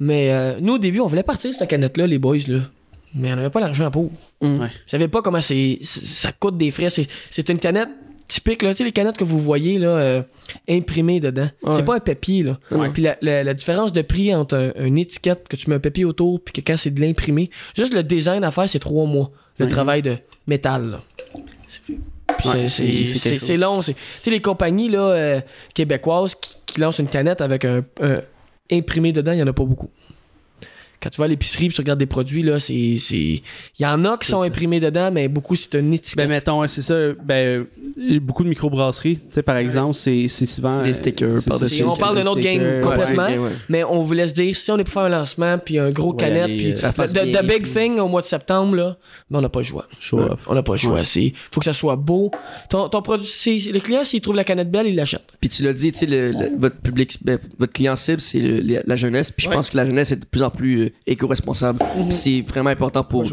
Mais euh, nous, au début, on voulait partir cette canette-là, les boys. Là. Mais on n'avait pas l'argent pour. Mm. Ouais. Je savais pas comment c'est, c'est- ça coûte des frais. C'est, c'est une canette typique, là. Tu sais, les canettes que vous voyez, là, euh, imprimées dedans. Ouais. C'est pas un papier, là. Ouais. Puis la, la- la différence de prix entre un- une étiquette que tu mets un papier autour, puis que quand c'est de l'imprimé, juste le design à faire, c'est trois mois. Le Ouais. travail de métal, là. Puis Ouais, c'est, long. C'est, tu sais, les compagnies, là, euh, québécoises qui, qui lancent une canette avec un, un imprimé dedans, il y en a pas beaucoup. Quand tu vas à l'épicerie et tu regardes des produits, là, c'est. c'est- Il y en a qui sont imprimés dedans, mais beaucoup, c'est une étiquette. Ben, mettons, c'est ça. Ben, euh, beaucoup de microbrasseries, tu sais, par exemple, c'est, c'est souvent. C'est des euh, stickers c'est par-dessus. on parle d'un autre game complètement. Ouais, ouais. Mais on voulait se dire, si on est pour faire un lancement, puis un gros Ouais, canette, puis euh, ça fasse the, bien, the big puis- thing au mois de septembre, là, mais on n'a pas le choix. Show off. On n'a pas le choix. Ouais. C'est, faut que ça soit beau. Ton, ton produit, c'est- le client, s'il trouve la canette belle, il l'achète. Puis tu l'as dit, tu sais, votre public, ben, votre client cible, c'est la jeunesse. Puis je Ouais. pense que la jeunesse est de plus en plus éco-responsable. Puis c'est vraiment important pour,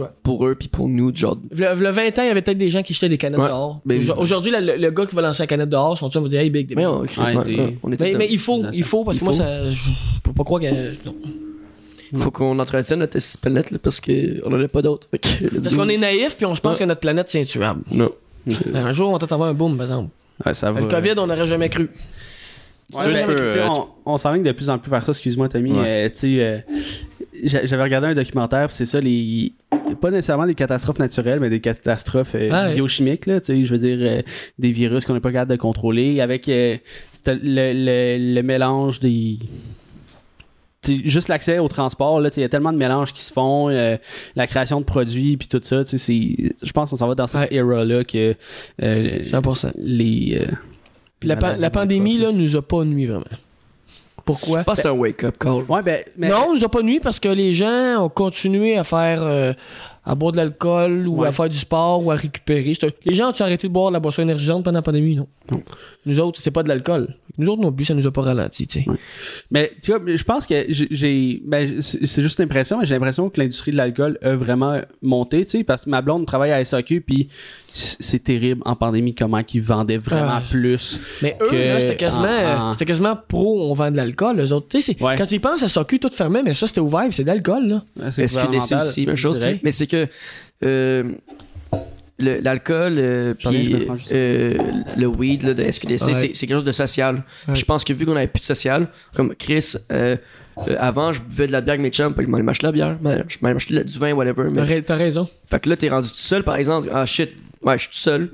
eux, puis pour nous, genre. Le, le 20 ans, il y avait peut-être des gens qui jetaient des canettes Ouais. dehors. Ben, Aujourd- Aujourd'hui, le, le gars qui va lancer la canette dehors, son chum va dire, hey, big, Mais on, Ouais, est mais, il faut, il faut, parce Il que moi, ça, je peux pas croire que. non. faut qu'on entretienne notre planète là, parce qu'on n'en a pas d'autres. Parce qu'on est naïf, puis on se pense que notre planète, c'est intuable. Non. Un jour, on va peut-être avoir un boom, par exemple. Ouais, ça va. Le COVID, on n'aurait jamais cru. Ouais, Tu mais, peux, tu sais, euh, on, on s'enligne de plus en plus vers ça, excuse-moi Tommy. Ouais. Euh, tu sais, euh, j'avais regardé un documentaire, c'est ça, les pas nécessairement des catastrophes naturelles, mais des catastrophes euh, Ah biochimiques, là, tu sais, je veux dire, euh, des virus qu'on n'est pas capable de contrôler, avec euh, le, le, le mélange des... tu sais, juste l'accès au transport, il y a tellement de mélanges qui se font, la création de produits, puis tout ça, je pense qu'on s'en va dans cette era-là que euh, 100%. les... la, la pandémie, là, nous a pas nuit vraiment. Pourquoi? Je pense que c'est un wake-up call. Ouais, ben, mais- Non, on nous a pas nuit parce que les gens ont continué à faire. euh, à boire de l'alcool ou Ouais. à faire du sport ou à récupérer. Les gens ont arrêté de boire de la boisson énergisante pendant la pandémie, non. Non. Nous autres, c'est pas de l'alcool. Nous autres non plus, ça nous a pas ralenti. Ouais. Mais tu vois, je pense que j'ai-. Ben, c'est juste l'impression, mais j'ai l'impression que l'industrie de l'alcool a vraiment monté, tu sais, parce que ma blonde travaille à SAQ, puis c'est terrible en pandémie comment ils vendaient vraiment Ah. plus. Mais eux, que là, c'était quasiment, en- en- euh, c'était quasiment pro, on vend de l'alcool, eux autres. Ouais. quand tu y penses, ça s'occupe tout fermé, mais ça, c'était ouvert, puis c'est de l'alcool, SQDC gouvernemental, aussi, même chose. Mais c'est que euh, l'alcool, euh, euh, le weed là, de SQDC, Ouais. c'est c'est quelque chose de social? Ouais. Je pense que vu qu'on avait plus de social, comme Chris, euh, avant, je buvais de la bière avec mes chums, puis je m'allais m'acheter la bière, je m'allais m'acheter du vin, whatever. T'as Mais... T'as raison. Fait que là, t'es rendu tout seul, par exemple. Ah shit, ouais, je suis tout seul.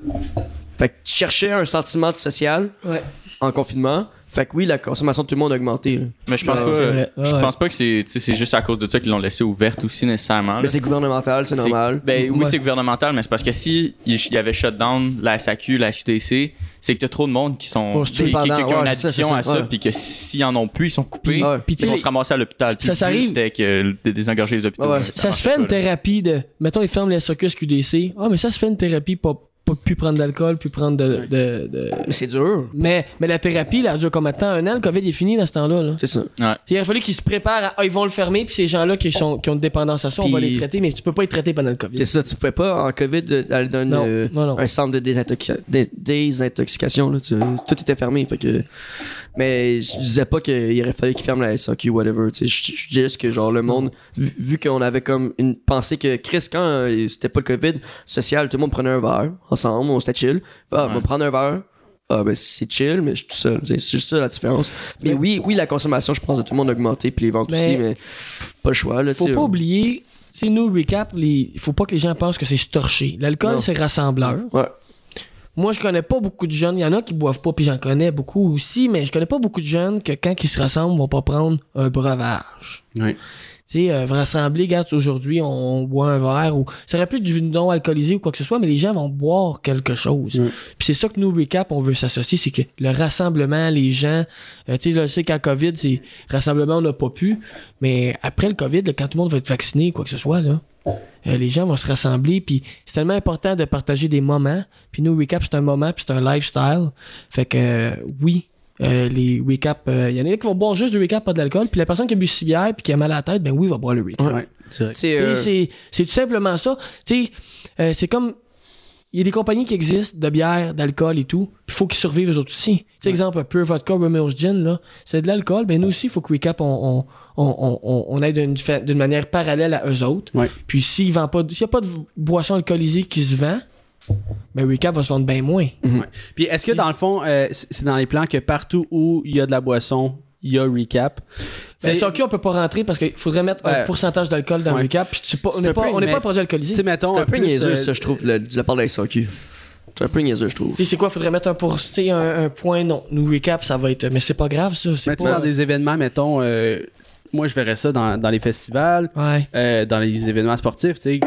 Fait que tu cherchais un sentiment de social Ouais. en confinement. Fait que oui, la consommation de tout le monde a augmenté. là. Mais je pense Ouais, pas, c'est vrai. je Ouais. pense pas que c'est, tu sais, c'est juste à cause de ça qu'ils l'ont laissé ouverte aussi nécessairement. Mais là. c'est gouvernemental, c'est normal. Ben oui, Ouais. c'est gouvernemental, mais c'est parce que si il y avait shutdown la SAQ, la SQDC, c'est que t'as trop de monde qui sont Bon, qui, qui- qui- qui dépendant, ont une ouais, c'est ça, addiction c'est à ça, ça, ouais. puis que s'ils en ont plus, ils sont coupés. Puis, Ouais. puis tu ils vont sais, se ramasser à l'hôpital. Puis ça, le ça but, arrive- C'était que de désengorger les hôpitaux. Ouais, ça se fait une là. thérapie de. Mettons, ils ferment les SOQ, SQDC. Ah, mais ça se fait une thérapie pas plus prendre d'alcool, plus prendre de. de- de- Mais c'est dur. Mais, mais la thérapie, là, elle dure combien de temps Un an, le COVID est fini dans ce temps-là. Là. C'est ça. Il a fallu qu'ils se préparent à. Ah, ils vont le fermer, puis ces gens-là qui, sont, qui ont une dépendance à ça, on va les traiter, mais tu peux pas les traiter pendant le COVID. C'est ça, tu pouvais pas en COVID aller dans Non, euh, non, non. un centre de désintoxica- dé- désintoxication. Là, tu- tout était fermé. Fait que... Mais je disais pas qu'il aurait fallu qu'ils ferment la SAQ ou whatever. tu sais. Je je dis juste que genre le monde, vu, vu qu'on avait comme une pensée que Chris, quand euh, c'était pas le COVID social, tout le monde prenait un verre ensemble, on s'était chill. Ah, on va prendre un verre. Ah ben c'est chill, mais je suis tout seul. C'est juste ça la différence. Mais Mais- oui, oui, la consommation, je pense, de tout le monde a augmenté, puis les ventes Mais- aussi, mais pas le choix. Là, Faut tu sais. pas oublier. C'est nous, recap, les... faut pas que les gens pensent que c'est torché. L'alcool, c'est rassembleur. Ouais. Moi, je connais pas beaucoup de jeunes. Il y en a qui boivent pas, puis j'en connais beaucoup aussi, mais je connais pas beaucoup de jeunes que quand ils se rassemblent, vont pas prendre un breuvage. Ouais. Tu sais, euh, rassembler, regarde, aujourd'hui, on boit un verre ou. Ça aurait pu être du non alcoolisé ou quoi que ce soit, mais les gens vont boire quelque chose. Puis c'est ça que nous, Recap, on veut s'associer, c'est que le rassemblement, les gens. euh, tu sais, là, je sais qu'à COVID, c'est rassemblement, on n'a pas pu. Mais après le COVID, là, quand tout le monde va être vacciné, quoi que ce soit, là. euh, les gens vont se rassembler, puis c'est tellement important de partager des moments. Puis nous, Recap, c'est un moment, puis c'est un lifestyle. Fait que, euh, oui, euh, les recap, il y en a qui vont boire juste du recap, pas de l'alcool. Puis la personne qui a bu six bières puis qui a mal à la tête, ben oui, il va boire le recap. Ouais, c'est vrai. C'est, Tu sais, euh, C'est tout simplement ça. Tu sais, euh, c'est comme. Il y a des compagnies qui existent de bière, d'alcool et tout. Il faut qu'ils survivent eux autres aussi. Tu sais, exemple, Pure Vodka, Romeo's Gin, là, c'est de l'alcool. Ben nous aussi, il faut que Recap, on, on, on, on, aille d'une manière parallèle à eux autres. Ouais. Puis s'il vend pas, s'il n'y a pas de boisson alcoolisée qui se vend, ben Recap va se vendre bien moins. Puis est-ce que dans le fond, euh, c'est dans les plans que partout où il y a de la boisson, il y a recap? Ben, C'est- SAQ, on peut pas rentrer parce qu'il faudrait mettre un pourcentage d'alcool dans Ouais. Recap. Puis pas- on n'est pas, on n'est pas produit alcoolisé. C'est un peu niaiseux, euh, ça, je trouve, le- de la part de la SAQ. C'est un peu niaiseux, je trouve. Tu sais, c'est quoi? Faudrait mettre un, pour, un, un point. Non, nous recap, ça va être. Mais c'est pas grave, ça. C'est Mais tu sais, pas. dans des événements, mettons, euh, moi je verrais ça dans, dans les festivals, Ouais. euh, dans les événements sportifs, tu sais.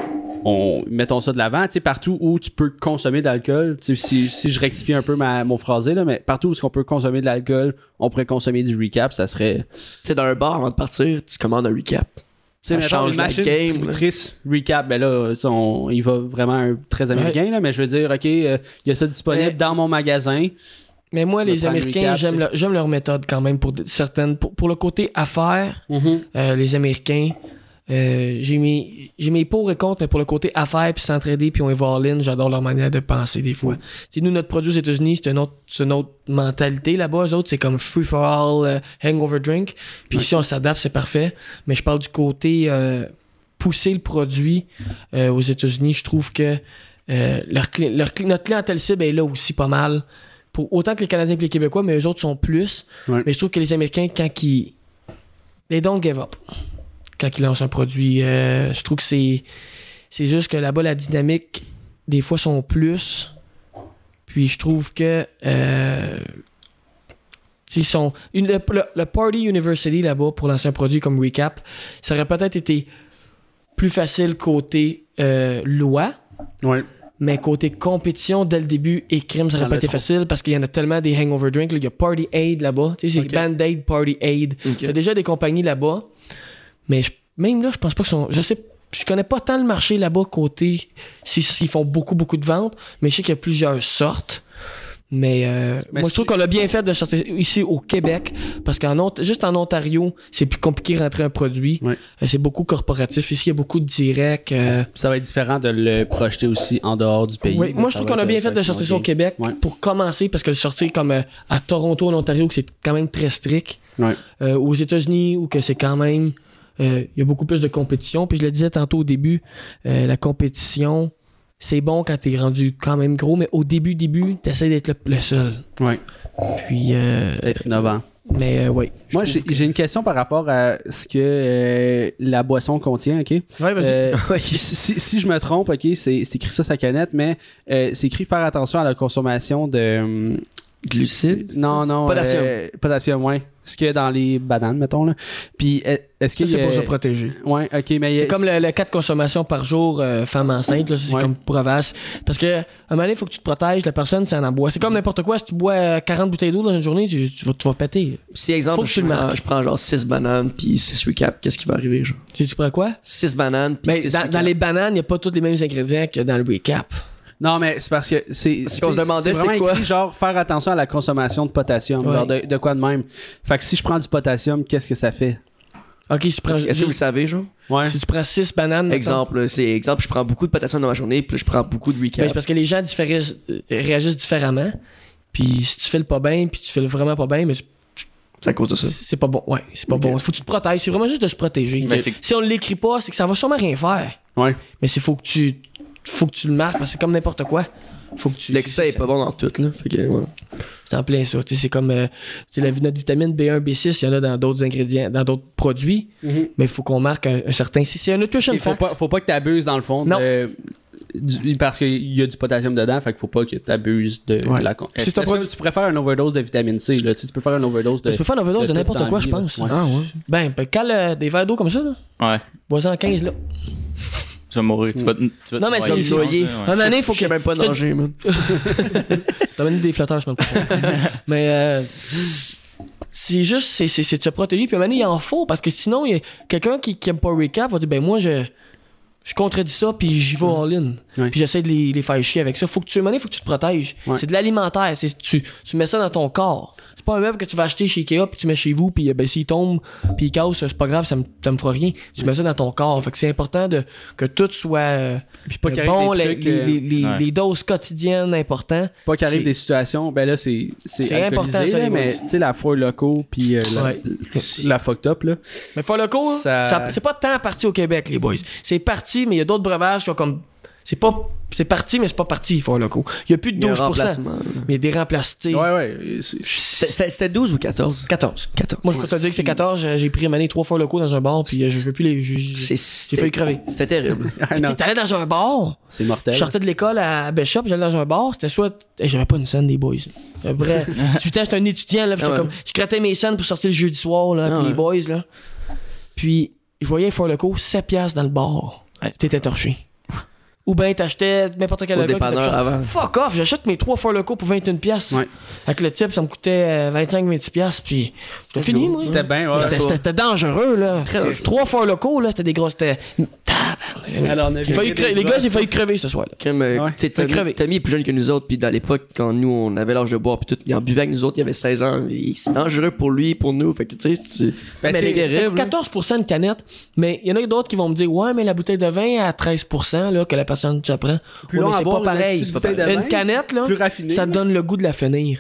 On, mettons ça de l'avant, tu sais, partout où tu peux consommer d'alcool, tu sais, si, si je rectifie un peu ma, mon phrasé, là, mais partout où on peut consommer de l'alcool, on pourrait consommer du recap, ça serait. Tu sais, dans un bar, avant de partir, tu commandes un recap. Tu sais, change une la game, distributrice recap, ben là, on, il va vraiment un- très américain, là, mais je veux dire, ok, euh, il y a ça disponible Mais- dans mon magasin. Mais moi, Le les Américains, j'aime leur, j'aime leur méthode quand même pour de- certaines. Pour, pour le côté affaires, euh, les Américains, euh, j'ai j'ai mes pour et contre, mais pour le côté affaires, puis s'entraider, puis on est voir ligne, j'adore leur manière de penser des fois. Sais, nous, notre produit aux États-Unis, c'est une autre, c'est une autre mentalité là-bas. Eux autres, c'est comme free for all, euh, hangover drink. Puis ici, on s'adapte, c'est parfait. Mais je parle du côté euh, pousser le produit aux États-Unis. Je trouve que leur, notre clientèle cible est là aussi pas mal. Pour, autant que les Canadiens et les Québécois, mais eux autres sont plus. Ouais. Mais je trouve que les Américains, quand ils. They don't give up. Quand ils lancent un produit. euh, je trouve que c'est. C'est juste que là-bas, la dynamique, des fois, sont plus. Puis je trouve que. Euh, ils sont. Une, le, Party University là-bas pour lancer un produit comme Recap, ça aurait peut-être été plus facile côté euh, loi. Ouais. Mais côté compétition, dès le début, et crime, ça aurait pas été trop. facile parce qu'il y en a tellement des hangover drinks. Il y a Party Aid là-bas. Tu sais, c'est. Band-Aid, Party Aid. T'as déjà des compagnies là-bas. Mais je- même là, je pense pas que sont. Je sais je connais pas tant le marché là-bas côté s'ils font beaucoup, beaucoup de ventes, mais je sais qu'il y a plusieurs sortes. Mais, euh, Mais moi, je trouve qu'on a bien fait de sortir ici au Québec, parce qu'en Ont- juste en Ontario, c'est plus compliqué de rentrer un produit. Euh, C'est beaucoup corporatif. Ici, il y a beaucoup de directs. euh, Ça va être différent de le projeter aussi en dehors du pays. oui, moi, je trouve qu'on a bien fait de sortir ça au. Québec pour commencer, parce que le sortir comme euh, à Toronto, en Ontario, que c'est quand même très strict, euh, aux États-Unis, où que c'est quand même. Euh, Il y a beaucoup plus de compétition. Puis je le disais tantôt au début, euh, la compétition, c'est bon quand t'es rendu quand même gros, mais au début, début, t'essaies d'être le, le seul. Ouais. Puis, euh, D'être innovant. mais euh, je Moi, j'ai que- une question par rapport à ce que euh, la boisson contient, OK? Ouais, vas-y. Euh, si, si- si je me trompe, OK, c'est écrit ça sa canette, mais euh, c'est écrit faire attention à la consommation de... Glucides. Non, non. Potassium. euh, potassium, ouais. Ce qu'il y a dans les bananes, mettons, là. Puis, est- est-ce que... Ça, c'est y a- pour se protéger. Ouais, OK, mais... C'est comme le, le cas de consommation par jour euh, femme enceinte, là, ça, c'est Ouais. comme pour avance. Parce que à un moment donné, il faut que tu te protèges, la personne, c'est en boit. C'est comme n'importe quoi, si tu bois euh, 40 bouteilles d'eau dans une journée, tu, tu vas, tu vas péter. Si exemple, Faut que je, tu prends, marques. je prends genre 6 bananes puis 6 recaps, qu'est-ce qui va arriver, genre? Tu sais, tu prends quoi? 6 bananes puis Mais 6 dans, dans les bananes, il n'y a pas tous les mêmes ingrédients que dans le recap. Non, mais c'est parce que c'est. Parce qu'on se demandait c'est quoi. écrit, genre faire attention à la consommation de potassium. Ouais. Genre de, de quoi de même? Fait que si je prends du potassium, qu'est-ce que ça fait? Ok, si tu prends, Est-ce est-ce que vous le savez, genre? Ouais. si tu prends 6 bananes, Exemple, c'est exemple, je prends beaucoup de potassium dans ma journée, puis là, je prends beaucoup de ben, recaps. c'est parce que les gens euh, réagissent différemment. Puis si tu fais le pas bien, puis tu fais le vraiment pas bien, mais tu- c'est à cause de ça. c'est pas bon. Ouais, c'est pas bon. Faut que tu te protèges. C'est vraiment juste de se protéger. Mais Si on l'écrit pas, c'est que ça va sûrement rien faire. Ouais. Mais c'est faut que tu faut que tu le marques parce que c'est comme n'importe quoi. Faut que tu L'excès est pas bon dans tout, là. Fait que, ouais. C'est en plein ça. C'est comme euh, la, notre vitamine B1, B6, il y en a dans d'autres ingrédients, dans d'autres produits, Mhm. mais il faut qu'on marque un, un certain. si C'est un nutrition Il faut pas, faut pas que tu abuses dans le fond. Non. de- du- parce qu'il y a du potassium dedans, fait qu'il faut pas que tu abuses de Ouais. la que tu préfères une overdose de vitamine C? Là? Tu, peux faire une overdose de. Tu peux faire une overdose de de n'importe quoi, je pense. Ouais. Ah, ouais. Ben, ben, cale euh, des verres d'eau comme ça, là. Ouais. Bois-en 15 là. Tu vas mourir. Tu vas, tu vas Non, mais te c'est-. Ouais. Un moment il faut Je que. sais même pas je nager, man. T'as amené des flotteurs semaine prochaine. Mais euh, c'est juste, c'est, c'est, c'est de se protéger. Puis à un moment donné, il en faut. Parce que sinon, il y a quelqu'un qui, qui aime pas recap va dire ben moi, je, je contredis ça, puis j'y vais all-in. Ouais. Puis j'essaie de les, les faire chier avec ça. Faut que tu, à un moment donné, faut que tu te protèges. Ouais. C'est de l'alimentaire. C'est, tu, tu mets ça dans ton corps. C'est pas un meuble que tu vas acheter chez Ikea, puis tu mets chez vous, puis euh, ben, s'il tombe, puis il casse, c'est pas grave, ça me, ça me fera rien. Tu mets ça dans ton corps. Fait que c'est important de, que tout soit. euh, Puis pas euh, bon, les, trucs, les, euh, les- les- ouais. les doses quotidiennes importantes. Pas qu'il arrive c'est- des situations, ben là, c'est c'est important, ça, là, mais tu sais, la foire locaux, puis euh, la, Ouais. la fucked up, là. Mais For Loco, Ça- ça... c'est pas tant parti au Québec, les boys. C'est parti, mais il y a d'autres breuvages qui ont comme. C'est pas. C'est parti, mais c'est pas parti, For Loco. Il y a plus de Il y a un 12%. remplacement. là. mais il y a des remplacés. Ouais, ouais. C'était c'était- c'était 12 ou 14? 14. 14. Moi, je peux te dire que c'est 14. j'ai- pris une année trois fois locaux dans un bar, puis euh, je veux plus les. J'ai failli crever. C'était terrible. Allé dans un bar, c'est je mortel. sortais de l'école à Bishop, j'allais dans un bar, c'était soit. Hey, J'avais pas une scène des boys. Après, putain, j'étais un étudiant, là, j'étais Ah ouais. comme. Je grattais mes scènes pour sortir le jeudi soir, là, Ah puis les boys, là. Puis, je voyais For Loco, 7 piastres dans le bar. Ouais. T'étais torché. Ou ben t'achetais n'importe quel cher. avant. Fuck off, j'achète mes 3 For Loco pour 21 piastres. Ouais. Avec le type, ça me coûtait 25-26 piastres, puis j'étais fini, moi. C'était bien, ouais. Dangereux, là. Très- Trois fois locaux, là, c'était des grosses. C'était. Alors, J'ai failli cre- Les gars, j'ai failli crever ce soir-là. Euh, Ouais. Tommy, est plus jeune que nous autres, puis dans l'époque, quand nous, on avait l'âge de boire, puis tout, il en buvait avec nous autres, il avait 16 ans. C'est dangereux pour lui, pour nous. Fait que, tu sais, Ben, c'est C'était terrible. là. 14% de canette, mais il y en a d'autres qui vont me dire Ouais, mais la bouteille de vin à 13% là, que la personne tu prend. Plus Ouais, c'est pas pareil. Une canette, là, ça donne le goût de la finir.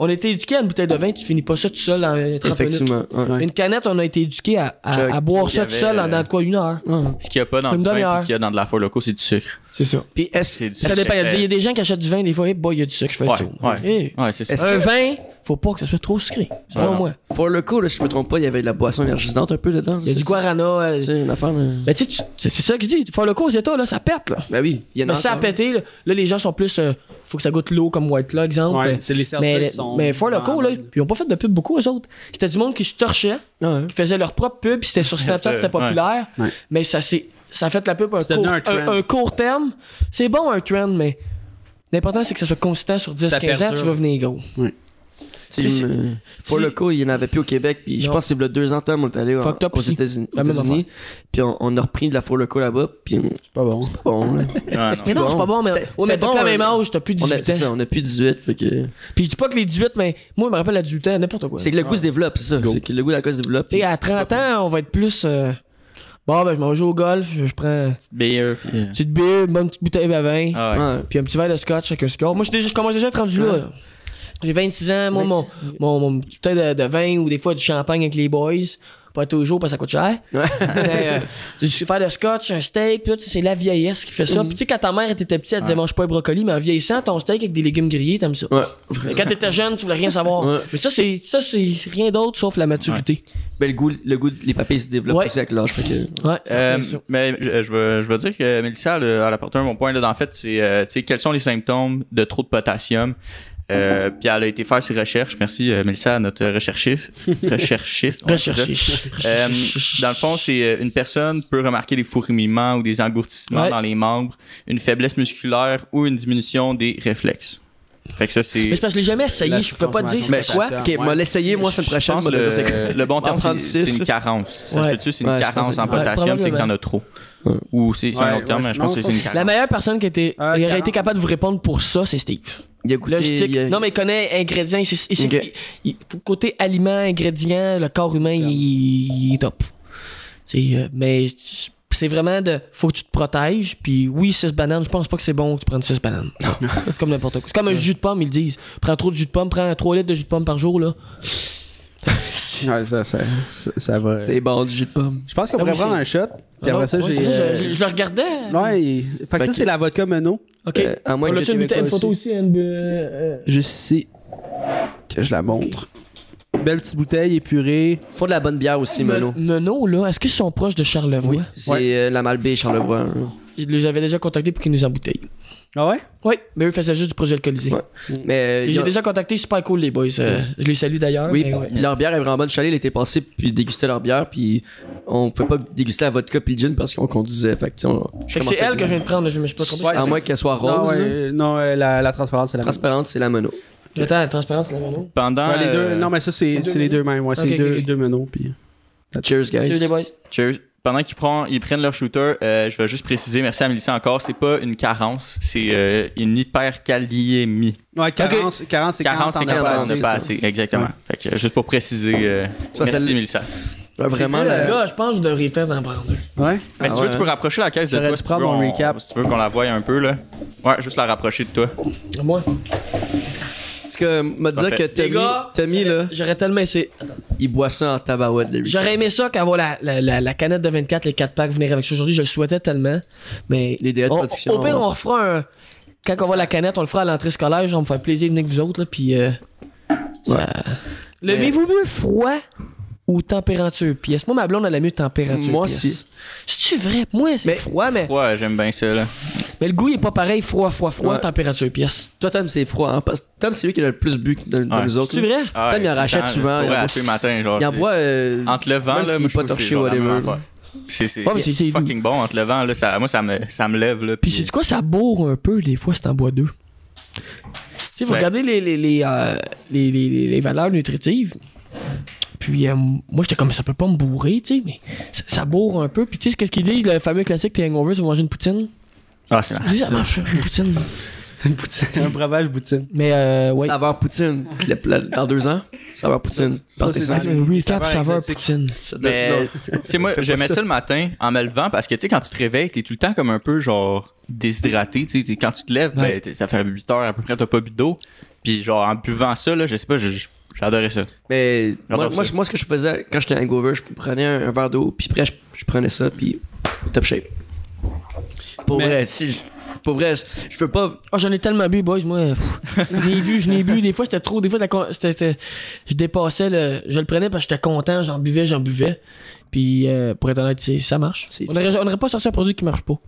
On a été éduqués à une bouteille de vin, tu finis pas ça tout seul en 30 minutes. Effectivement. Ouais. Une canette, on a été éduqués à, à- boire ça tout seul en euh, dans de quoi une heure? Ce qu'il n'y a pas dans Une du vin et qu'il y a dans de la foire locaux, c'est du sucre. C'est ça. Puis est-ce C'est du Ça dépend. Il y a- il y, a des gens qui achètent du vin, des fois, hey, boy, il y a du sucre, je fais Ouais, ça. ouais. Hey, Ouais, c'est ça. Est-ce Un que- vin, faut pas que ça soit trop sucré. Selon Voilà. moi. For le coup, là, si je me trompe pas, il y avait de la boisson énergisante un peu dedans. Il y a c'est du ça? guarana. euh, C'est une affaire. de- Ben, tu sais, tu- c'est c'est ça que je dis. Faire le coup aux États, là, ça pète, là. Ben oui, il y en a Mais ça a encore. pété, là, là, les gens sont plus. euh, faut que ça goûte l'eau comme White Claw, exemple. Ouais, mais c'est les certitudes mais, qui sont. mais Four Loco, là, puis ils ont pas fait de pub beaucoup, eux autres. C'était du monde qui se torchait, Ah ouais. qui faisait leur propre pub, puis c'était sur C'est Snapchat, ça, c'était populaire. Ouais. Mais ça, c'est, ça a fait la pub un C'est court, devenu un un, trend. un court terme. C'est bon, un trend, mais l'important, c'est que ça soit consistant sur 10-15 ans, perdure. tu vas venir gros. Je me- Four si- Loko, il y en avait plus au Québec. Puis je pense que c'est le deux ans, Tom, on est allé en- aux. États-Unis. Puis on, on a repris de la Four Loko là-bas. Puis on- C'est pas bon. c'est pas bon, là. Ah, non. Mais non, bon. c'est pas bon, mais, ouais, mais t'as bon, pas le même euh, âge, t'as plus On a, 18 c'est ça, ans. on a plus 18. Fait que... Puis je dis pas que les 18, mais moi, je me rappelle à 18 ans, n'importe quoi. C'est que le goût se développe, c'est ça. C'est que le goût de la se développe. Tu sais, à 30 ans, on va être plus. euh, Bon, ben, je m'en vais jouer au golf, je, je prends Petite euh, une petite bière, une bonne petite bouteille à vin, ah ouais. Ouais. puis un petit verre de scotch avec un score. Moi, je, suis déjà- je commence déjà à être rendu là. là. J'ai 26 ans, moi, mon, mon, mon petit bouteille de, de vin ou des fois du champagne avec les boys. Pas toujours parce que ça coûte cher. Ouais. Mais, euh, du faire de scotch, un steak, là, sais, c'est la vieillesse qui fait ça. Puis tu sais, quand ta mère était petite, elle disait mange pas de brocoli, mais en vieillissant, ton steak avec des légumes grillés, t'aimes ça. Ouais. Quand t'étais jeune, tu voulais rien savoir. Ouais. Mais ça, c'est ça c'est rien d'autre sauf la maturité. Ben, le goût, le goût, les papiers se développent Ouais. aussi avec l'âge. Que... Ouais, Euh, mais je, je veux, je veux dire que Mélissa, elle, a- elle a apporté un bon point. Là, dans le fait, c'est euh, sais, quels sont les symptômes de trop de potassium? Euh, puis elle a été faire ses recherches. Merci, euh, Mélissa, notre recherchiste. recherchiste. c'est. Rechercher. Euh, dans le fond, c'est euh, une personne peut remarquer des fourmillements ou des engloutissements Ouais. dans les membres, une faiblesse musculaire ou une diminution des réflexes. Fait que ça, c'est. Mais c'est parce que je l'ai jamais essayé, La je peux pas te dire c'est quoi. Ok, Ouais. moi l'essayer, moi, Je prochaine, pense moi, le, le dire, c'est le bon terme, c'est 36. c'est une carence. Ça Ouais. se peut-tu, c'est une Ouais, je carence en c'est- ouais, potassium, c'est que t'en as trop? Ouais. Ou c'est c'est un Ouais, autre terme, je pense que c'est une La carence. meilleure personne qui aurait été capable de vous répondre pour ça, c'est Steve. Il a goûté. Logistique. il a- Non, mais il connaît ingrédients. il- côté aliments, ingrédients, le corps humain, il, il est top. Euh, mais c'est vraiment de. Faut que tu te protèges. Puis oui, 6 bananes, je pense pas que c'est bon que tu prennes 6 bananes. c'est comme n'importe quoi. C'est comme un jus de pomme, ils disent. Prends trop de jus de pomme, prends 3 litres de jus de pomme par jour, là. Ouais, ça, ça, ça, ça va. C'est bon, du jus de pomme. Je pense qu'on pourrait prendre un shot. Puis Ah après ça, j'ai. euh, je, le regardais. Ouais, fait que ça, c'est la vodka Meno. Ok. Euh, à moins On que a une photo aussi. Une, euh, Juste ici. Que je la montre. Belle petite bouteille épurée. Faut de la bonne bière aussi, Mano. Meno, là, est-ce qu'ils sont proches de Charlevoix? Oui. C'est la Malbaie Charlevoix. Je les avais déjà contactés pour qu'ils nous embouteillent. Ah ouais? Oui, mais eux faisaient juste du produit alcoolisé. Ouais. Mais euh, J'ai déjà contacté super cool les boys. euh, je les salue d'ailleurs. Oui, mais ouais. leur bière est vraiment bonne. Je suis allé l'été passé puis déguster leur bière puis on pouvait pas déguster la vodka puis le gin parce qu'on conduisait. Fait que, on- c'est elle que je viens de prendre, je me suis pas trompé. Ouais, À c'est- moins qu'elle soit rose. non, là. ouais, non euh, la, la transparence, c'est la. Transparente, c'est la mono. Attends, la transparence, la mano. Pendant. Ouais, les deux, euh, non, mais ça, c'est les deux c'est mêmes. Ouais, c'est les deux, deux. Puis... Cheers, guys. Salut les boys. Cheers. Pendant qu'ils prennent, ils prennent leur shooter, euh, je vais juste préciser, merci à Mélissa encore, c'est pas une carence, c'est euh, une hyperkaliémie. Ouais, carence, carence c'est Carence, c'est quand t'en as pas assez. Exactement. Ouais. Fait que, juste pour préciser, euh, Ça, merci Mélissa. Ouais, vraiment, Là, je pense que je devrais peut-être en prendre deux. Ouais. Mais si Ah tu veux, tu peux rapprocher la caisse de toi si tu, prendre veux, mon on- recap. si tu veux qu'on la voie un peu. là. Ouais, juste la rapprocher de toi. Moi, que, me dire que. Tommy, gars, Tommy, là, j'aurais tellement essayé. il boit ça en tabarouette. J'aurais aimé ça qu'avoir la, la, la, la canette de 24, les 4 packs venir avec ça aujourd'hui. Je le souhaitais tellement. Mais. Les délais de on- production. Au pire, on refera un. Quand on va la canette, on le fera à l'entrée scolaire. Genre, on me fait plaisir de venir avec vous autres. Là, puis. Euh, ça... L'aimez-vous mieux froid ou température pièce? Moi, ma blonde, elle a mieux température Moi pièce. aussi. C'est-tu vrai? Moi, c'est Mais- froid, mais, Ouais, j'aime bien ça. Là. Mais le goût il est pas pareil. Froid, froid, froid, Ouais. température pièce. Toi, Tom, c'est froid. Hein? Parce que Tom, c'est lui qui a le plus bu dans, dans Ouais. nous autres. C'est vrai? Ah, Tom, il en tout le rachète temps, souvent, pour il en les matins, genre. Il en c'est- boit. euh, Entre le vent, même là, s'il moi, est je pas trouve que torché, c'est genre la même whatever. affaire. C'est c'est- Ouais, mais c'est- c'est doux. fucking bon entre le vent, là, ça, moi ça me, ça me lève là. Puis c'est quoi, ça bourre un peu des fois, c'est en bois deux. Tu sais, vous Ouais. regardez les, les, les, euh, les, les- les- les valeurs nutritives. Puis euh, moi, j'étais comme, ça peut pas me bourrer, tu sais, mais ça, ça bourre un peu. Puis tu sais, qu'est-ce qu'ils disent, le fameux classique, t'es hangover, tu vas manger une poutine? Ah, c'est disent, ça marche, une poutine. Une poutine, un breuvage boutine. Mais euh, ouais. Saveur poutine. Dans deux ans, saveur poutine. Ça, c'est recap, saveur poutine. Mais, tu sais, moi, j'aimais ça. ça le matin en me levant parce que, tu sais, quand tu te réveilles, t'es tout le temps comme un peu, genre, déshydraté. Tu sais, quand tu te lèves, Ouais. ben, ça fait 8 heures à peu près, t'as pas bu d'eau. Puis, genre, en buvant ça, là, je sais pas, j'adorais ça. Mais moi, moi, moi, ce que je faisais quand j'étais hangover, je prenais un, un verre d'eau, puis après, je, je prenais ça, puis top shape. Pour Mais- vrai, si, je- pour vrai, je, je peux pas. Oh, j'en ai tellement bu, boys, moi. Je bu, je n'ai bu. Des fois, c'était trop. Des fois, je dépassais le. Je le prenais parce que j'étais content, j'en buvais, j'en buvais. Puis, euh, pour être honnête, ça marche. On n'aurait pas sorti un produit qui marche pas.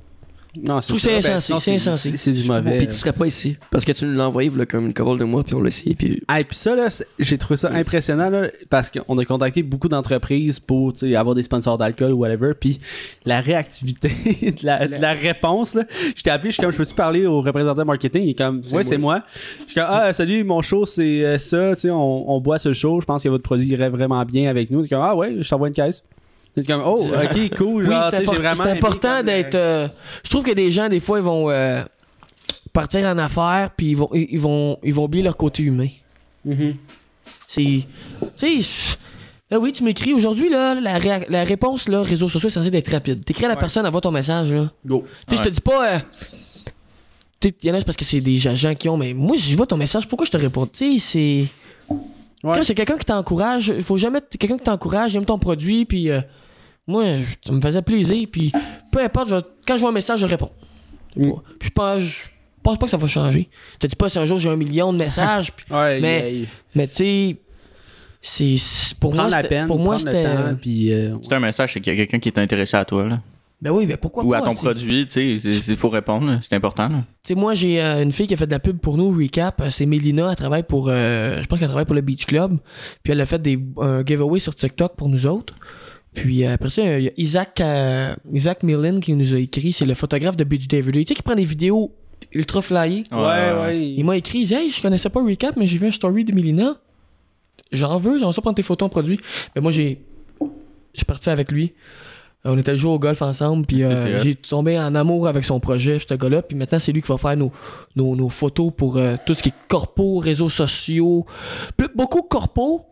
Non, c'est ça. c'est Ben, insensé, sinon, c'est insensé. C'est c'est du mauvais. Puis tu serais pas ici. Parce que tu nous l'as envoyé là, comme une couple de mois, puis on l'a essayé. Puis Ah, et puis ça, là, c'est- j'ai trouvé ça impressionnant là, parce qu'on a contacté beaucoup d'entreprises pour avoir des sponsors d'alcool ou whatever. Puis la réactivité de la, de la réponse, là, je t'ai appelé, je suis comme, je peux-tu parler au représentant marketing? Il est comme, ouais, c'est moi. Je suis comme, ah, salut, mon show, c'est euh, ça, tu sais, on, on boit ce show, je pense que votre produit irait vraiment bien avec nous. Il est comme, ah, ouais, je t'envoie une caisse. C'est comme, oh, ok, cool. Oui, genre, c'est vraiment important comme, d'être. euh, euh, je trouve que des gens, des fois, ils vont euh, partir en affaires, puis ils vont, ils, ils vont, ils vont oublier leur côté humain. mhm. C'est. Tu sais. Là, oui, tu m'écris aujourd'hui, là, la, réa- la réponse, là, réseaux sociaux, c'est censé d'être rapide. T'écris à la Ouais. personne, envoie ton message, là. Go. Tu sais, je te dis pas. euh, tu sais, y en a, c'est parce que c'est des agents qui ont, mais moi, je vois ton message, pourquoi je te réponds? Tu sais, c'est. Ouais. Quand c'est quelqu'un qui t'encourage, il faut jamais. Quelqu'un qui t'encourage, aime ton produit, puis. euh, moi, ça me faisait plaisir, puis peu importe, je quand je vois un message, je réponds. Mm. Puis je pense, je pense pas que ça va changer. Je te dis pas si un jour j'ai un million de messages, puis- Ouais, Mais- mais tu sais, c'est pour moi, la peine, pour moi, c'était. puis euh, C'est un message, c'est qu'il y a quelqu'un qui est intéressé à toi, là. Ben oui, mais pourquoi Ou pas? à ton produit, tu sais. Il faut répondre, c'est important. Tu sais, moi, j'ai euh, une fille qui a fait de la pub pour nous, Recap. Euh, C'est Mélina. Elle travaille pour. euh, je pense qu'elle travaille pour le Beach Club. Puis elle a fait des, un giveaway sur TikTok pour nous autres. Puis euh, après ça, il y a Isaac, euh, Isaac Millen qui nous a écrit. C'est le photographe de Beach Day Tu sais, qui prend des vidéos ultra flyées. ouais, ouais. Il m'a écrit, il dit, Hey, je connaissais pas Recap, mais j'ai vu un story de Mélina. J'en veux, j'en veux prendre tes photos en produit. Mais moi, j'ai. Je suis parti avec lui. On était joué au golf ensemble, puis euh, j'ai tombé en amour avec son projet, ce gars-là. Puis maintenant, c'est lui qui va faire nos, nos, nos photos pour euh, tout ce qui est corpo, réseaux sociaux. Plus- beaucoup corpo,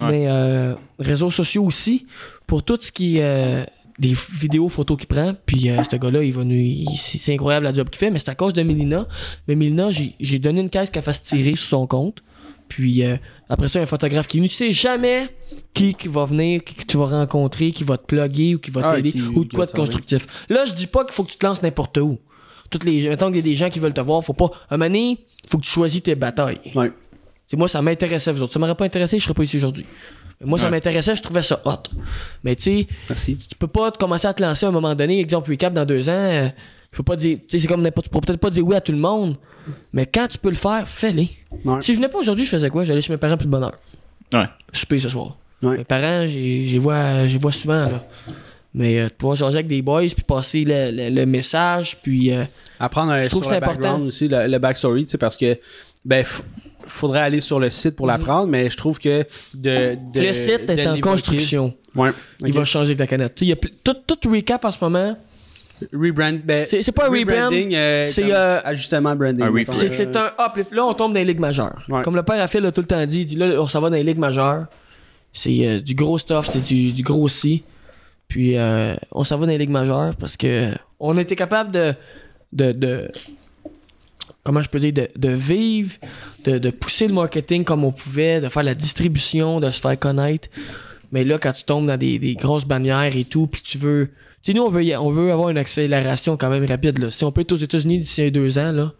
Ouais. mais euh, réseaux sociaux aussi. Pour tout ce qui est des vidéos, photos qu'il prend. Puis ce gars-là, il va nous. c'est incroyable la job qu'il fait, mais c'est à cause de Mélina. Mais Mélina, j'ai j'ai donné une caisse qu'elle fasse tirer sur son compte. Puis euh, après ça, il y a un photographe qui est venu. Tu sais jamais qui, qui va venir, qui, tu vas rencontrer, qui va te plugger ou qui va Ah, t'aider ou de quoi de constructif. Là, je dis pas qu'il faut que tu te lances n'importe où. Toutes les, mettons qu'il y a des gens qui veulent te voir, faut pas. Un moment donné, faut que tu choisis tes batailles. Ouais. C'est moi, ça m'intéressait, vous autres. Ça m'aurait pas intéressé, je serais pas ici aujourd'hui. Moi, ça Ouais. m'intéressait, je trouvais ça hot. Mais tu sais, tu peux pas te commencer à te lancer à un moment donné, exemple recap dans deux ans. euh, je peux pas dire, tu sais, c'est comme n'importe, tu peut-être pas dire oui à tout le monde, mais quand tu peux le faire, fais-le. Ouais. Si je venais pas aujourd'hui, je faisais quoi? J'allais chez mes parents plus de bonheur. Ouais. Souper ce soir. Ouais. Mes parents, j'ai vois, vois souvent là. Mais euh, de pouvoir jaser avec des boys, puis passer le, le- le message, puis euh, Apprendre euh, Je trouve sur que le c'est important. background aussi, le, le backstory, tu sais, parce que, ben, faudrait aller sur le site pour Mhm. l'apprendre, mais je trouve que de. de- le site de est en construction. Ouais. Il va changer avec la canette. Tu sais, il y a tout recap en ce moment. Rebrand. Ben, C'est c'est pas un rebrand. rebranding, euh, c'est, euh, ajustement branding. un. C'est un uplift. Là, on tombe dans les ligues majeures. Ouais. Comme le père Raphaël a tout le temps dit, il dit là, on s'en va dans les ligues majeures. C'est euh, du gros stuff, c'est du, du gros si. Puis euh, on s'en va dans les ligues majeures parce que on a été capable de, de, de- comment je peux dire, de, de vivre, de, de pousser le marketing comme on pouvait, de faire la distribution, de se faire connaître. Mais là, quand tu tombes dans des, des grosses bannières et tout, puis tu veux. Tu sais, nous, on veut, y- on veut avoir une accélération quand même rapide. Là. Si on peut être aux États-Unis d'ici un, deux ans, là.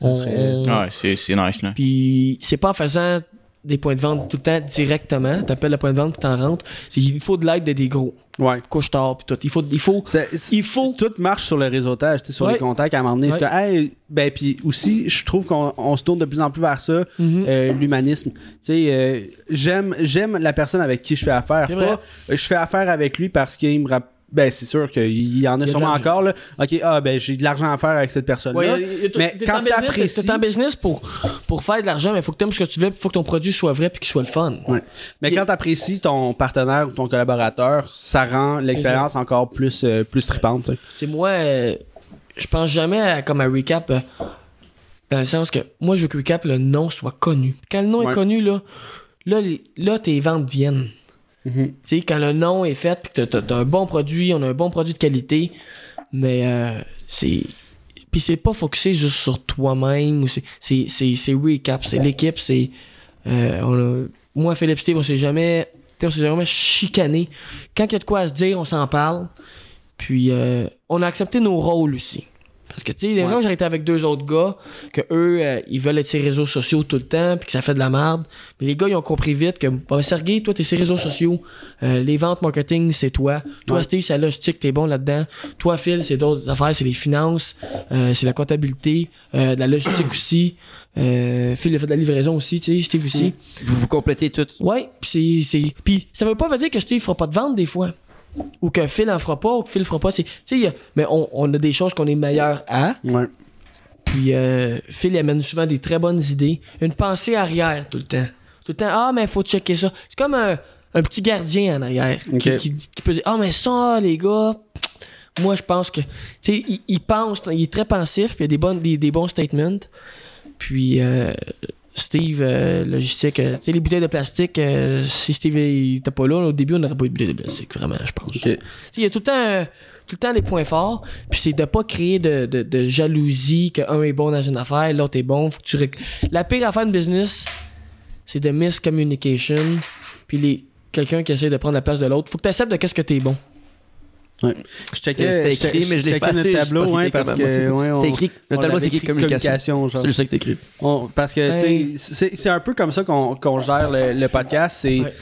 On- serait- on- Ouais, c'est c'est nice, là. puis c'est pas en faisant des points de vente tout le temps directement. T'appelles le point de vente puis t'en rentres. C'est- Il faut de l'aide de des gros. Ouais. Couche tard puis tout. Il faut, il faut, C'est- il faut. tout marche sur le réseautage, sur Ouais. les contacts à m'emmener. Ouais. Hey, ben, puis aussi, je trouve qu'on on se tourne de plus en plus vers ça, Mhm. euh, l'humanisme. Tu sais, euh, j'aime, j'aime la personne avec qui je fais affaire. Pas, je fais affaire avec lui parce qu'il me rappelle. Ben, c'est sûr qu'il y en a, sûrement encore, là. Ok, ah, ben, j'ai de l'argent à faire avec cette personne-là. Ouais, mais quand t'apprécies- T'es en business pour, pour faire de l'argent, mais il faut que t'aimes ce que tu veux, il faut que ton produit soit vrai puis qu'il soit le fun. Ouais. Mais quand t'apprécies ton partenaire ou ton collaborateur, ça rend l'expérience encore plus, euh, plus. C'est moi, euh, je pense jamais à, comme un recap euh, dans le sens que moi je veux que recap le nom soit connu. Quand le nom Ouais. est connu là, là, là tes ventes viennent. Mhm. Tu sais, quand le nom est fait, puis que t'as- un bon produit, on a un bon produit de qualité, mais euh, c'est. Puis c'est pas focusé juste sur toi-même, c'est- recap, c'est l'équipe, c'est. euh, moi, Philippe Steve, on s'est jamais. On s'est jamais chicané. Quand il y a de quoi à se dire, on s'en parle. Puis euh, on a accepté nos rôles aussi. Parce que, tu sais, Ouais. j'ai été avec deux autres gars, que eux, euh, ils veulent être sur les réseaux sociaux tout le temps, puis que ça fait de la merde. Mais les gars, ils ont compris vite que, bon, Sergei, toi, t'es sur les réseaux sociaux. Euh, les ventes marketing, c'est toi. Toi, Ouais. Steve, c'est la logistique, t'es bon là-dedans. Toi, Phil, c'est d'autres affaires, c'est les finances, euh, c'est la comptabilité, de la logistique aussi. Euh, Phil, il a fait de la livraison aussi, tu sais, Steve aussi. Vous vous complétez tout. Ouais, pis c'est, c'est... Puis ça veut pas dire que Steve fera pas de vente des fois. Ou que Phil en fera pas, ou que Phil fera pas. Tu sais, mais on, on a des choses qu'on est meilleur à. Ouais. Puis euh, Phil il amène souvent des très bonnes idées. Une pensée arrière tout le temps. Tout le temps, ah, mais faut checker ça. C'est comme un, un petit gardien en arrière qui, qui- qui peut dire, ah, mais ça, les gars, moi, je pense que. Tu sais, il, il pense, il est très pensif, puis il y a des, bonnes, des, des bons statements. Puis. euh, Steve, euh, logistique, euh, tu sais, les bouteilles de plastique, euh, si Steve il était pas là, au début, on n'aurait pas eu de bouteilles de plastique, vraiment, je pense. Tu Il y a tout le temps, tout le temps des points forts, puis c'est de pas créer de, de, de jalousie que un est bon dans une affaire, l'autre est bon. Faut que tu rec- La pire affaire de business, c'est de miscommunication, puis les quelqu'un qui essaie de prendre la place de l'autre. Faut que tu acceptes de qu'est-ce que t'es bon. Je checkais, C'était écrit, mais je l'ai effacé, sais tableau, pas si ouais, parce que, ouais, on- C'est écrit. on Notamment, c'est écrit communication. genre. C'est juste ça que. On- parce que, Hey. tu sais, c'est c'est un peu comme ça qu'on qu'on gère le, le podcast. C'est Ouais.